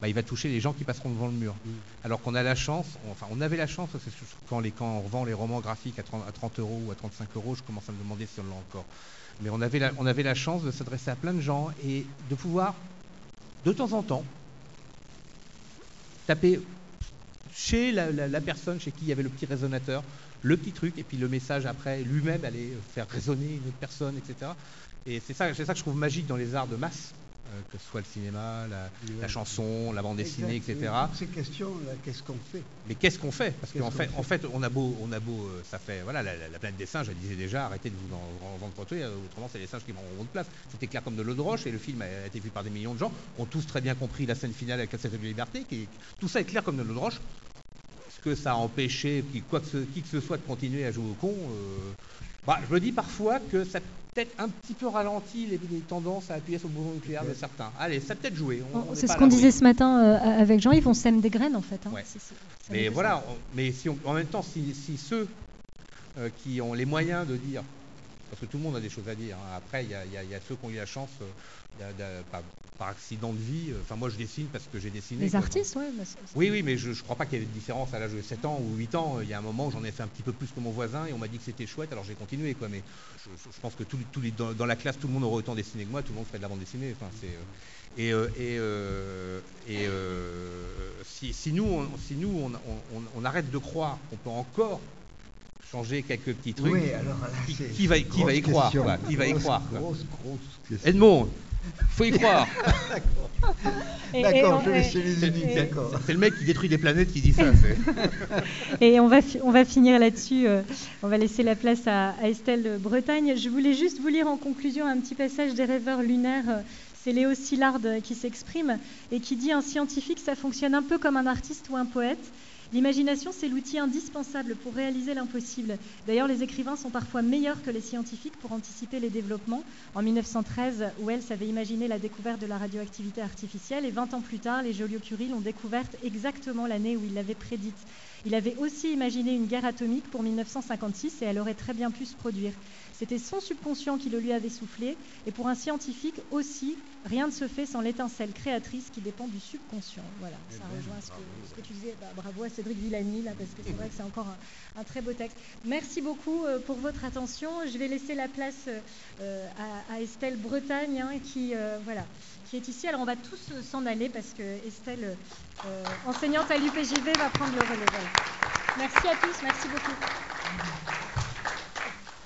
bah, il va toucher les gens qui passeront devant le mur. Mm. Alors qu'on a la chance, enfin on avait la chance, parce que quand, les, quand on revend les romans graphiques à 30, euros ou à 35 euros, je commence à me demander si on l'a encore. Mais on avait on avait la chance de s'adresser à plein de gens et de pouvoir de temps en temps, taper chez la, personne chez qui il y avait le petit résonateur, le petit truc, et puis le message après lui-même allait faire résonner une autre personne, etc. Et c'est ça, c'est ça que je trouve magique dans les arts de masse, que ce soit le cinéma, la, chanson, la bande dessinée, etc. ces questions, qu'est-ce qu'on fait? Mais qu'est-ce qu'on fait? Parce qu'en fait, en fait, on a beau, on a beau, euh, ça fait, voilà, la, planète des singes, je disais déjà, arrêtez de vous en, vendre trop euh, autrement c'est les singes qui vont de place. C'était clair comme de l'eau de roche et le film a été vu par des millions de gens, ont tous très bien compris la scène finale avec la de liberté, qui, tout ça est clair comme de l'eau de roche. Est-ce que ça a empêché qui, quoi que ce, qui que ce soit de continuer à jouer au con bah, Je me dis parfois que ça peut-être un petit peu ralenti les, tendances à appuyer sur le bouton nucléaire de certains. Allez, ça peut-être joué. C'est ce qu'on disait ce matin euh, avec Jean-Yves, on sème des graines en fait. Hein. mais voilà, mais si en même temps, si, ceux euh, qui ont les moyens de dire parce que tout le monde a des choses à dire. hein. Après, il y, y a- il y a ceux qui ont eu la chance, euh, par, par accident de vie. euh, Enfin, moi, je dessine parce que j'ai dessiné. Les quoi. artistes, ouais. bah, c'est- c'est- Oui, oui, mais je ne crois pas qu'il y avait de différence à l'âge de 7 ans ou 8 ans. Il y a un moment où j'en ai fait un petit peu plus que mon voisin et on m'a dit que c'était chouette, alors j'ai continué. Quoi. Mais je, je pense que tous les- dans, dans la classe, tout le monde aurait autant dessiné que moi, tout le monde ferait de la bande dessinée. Enfin, c'est, euh, et euh, et, euh, et, euh, si, si nous, on, si nous on, on- on- on arrête de croire qu'on peut encore changer quelques petits trucs, Oui, alors là, qui, c'est qui va, qui va y grosse croire quoi Qui va y Grosse, croire quoi grosse, grosse question. Edmond, faut y croire. D'accord, on- je vais chez les uniques, et- d'accord. C'est le mec qui détruit des planètes qui dit ça. c'est- Et on va, on va finir là-dessus. euh, on va laisser la place à, à Estelle Bretagne. Je voulais juste vous lire en conclusion un petit passage des rêveurs lunaires. euh, C'est Léo Szilard euh, qui s'exprime et qui dit Un scientifique, ça fonctionne un peu comme un artiste ou un poète. L'imagination, c'est l'outil indispensable pour réaliser l'impossible. D'ailleurs, les écrivains sont parfois meilleurs que les scientifiques pour anticiper les développements. En 1913, Wells avait imaginé la découverte de la radioactivité artificielle et 20 ans plus tard, les Joliot-Curie l'ont découverte exactement l'année où il l'avait prédite. Il avait aussi imaginé une guerre atomique pour 1956 et elle aurait très bien pu se produire. C'était son subconscient qui le lui avait soufflé et pour un scientifique aussi, rien ne se fait sans l'étincelle créatrice qui dépend du subconscient. Voilà, ça rejoint ce que, ce que tu disais. Bah, bravo à Cédric Villani, là, parce que c'est vrai que c'est encore un, un très beau texte. Merci beaucoup euh, pour votre attention. Je vais laisser la place euh, à, à Estelle Bretagne, hein, qui, euh, voilà, qui est ici. Alors on va tous s'en aller parce que Estelle, enseignante à l'UPJV, va prendre le relais. Merci à tous, merci beaucoup.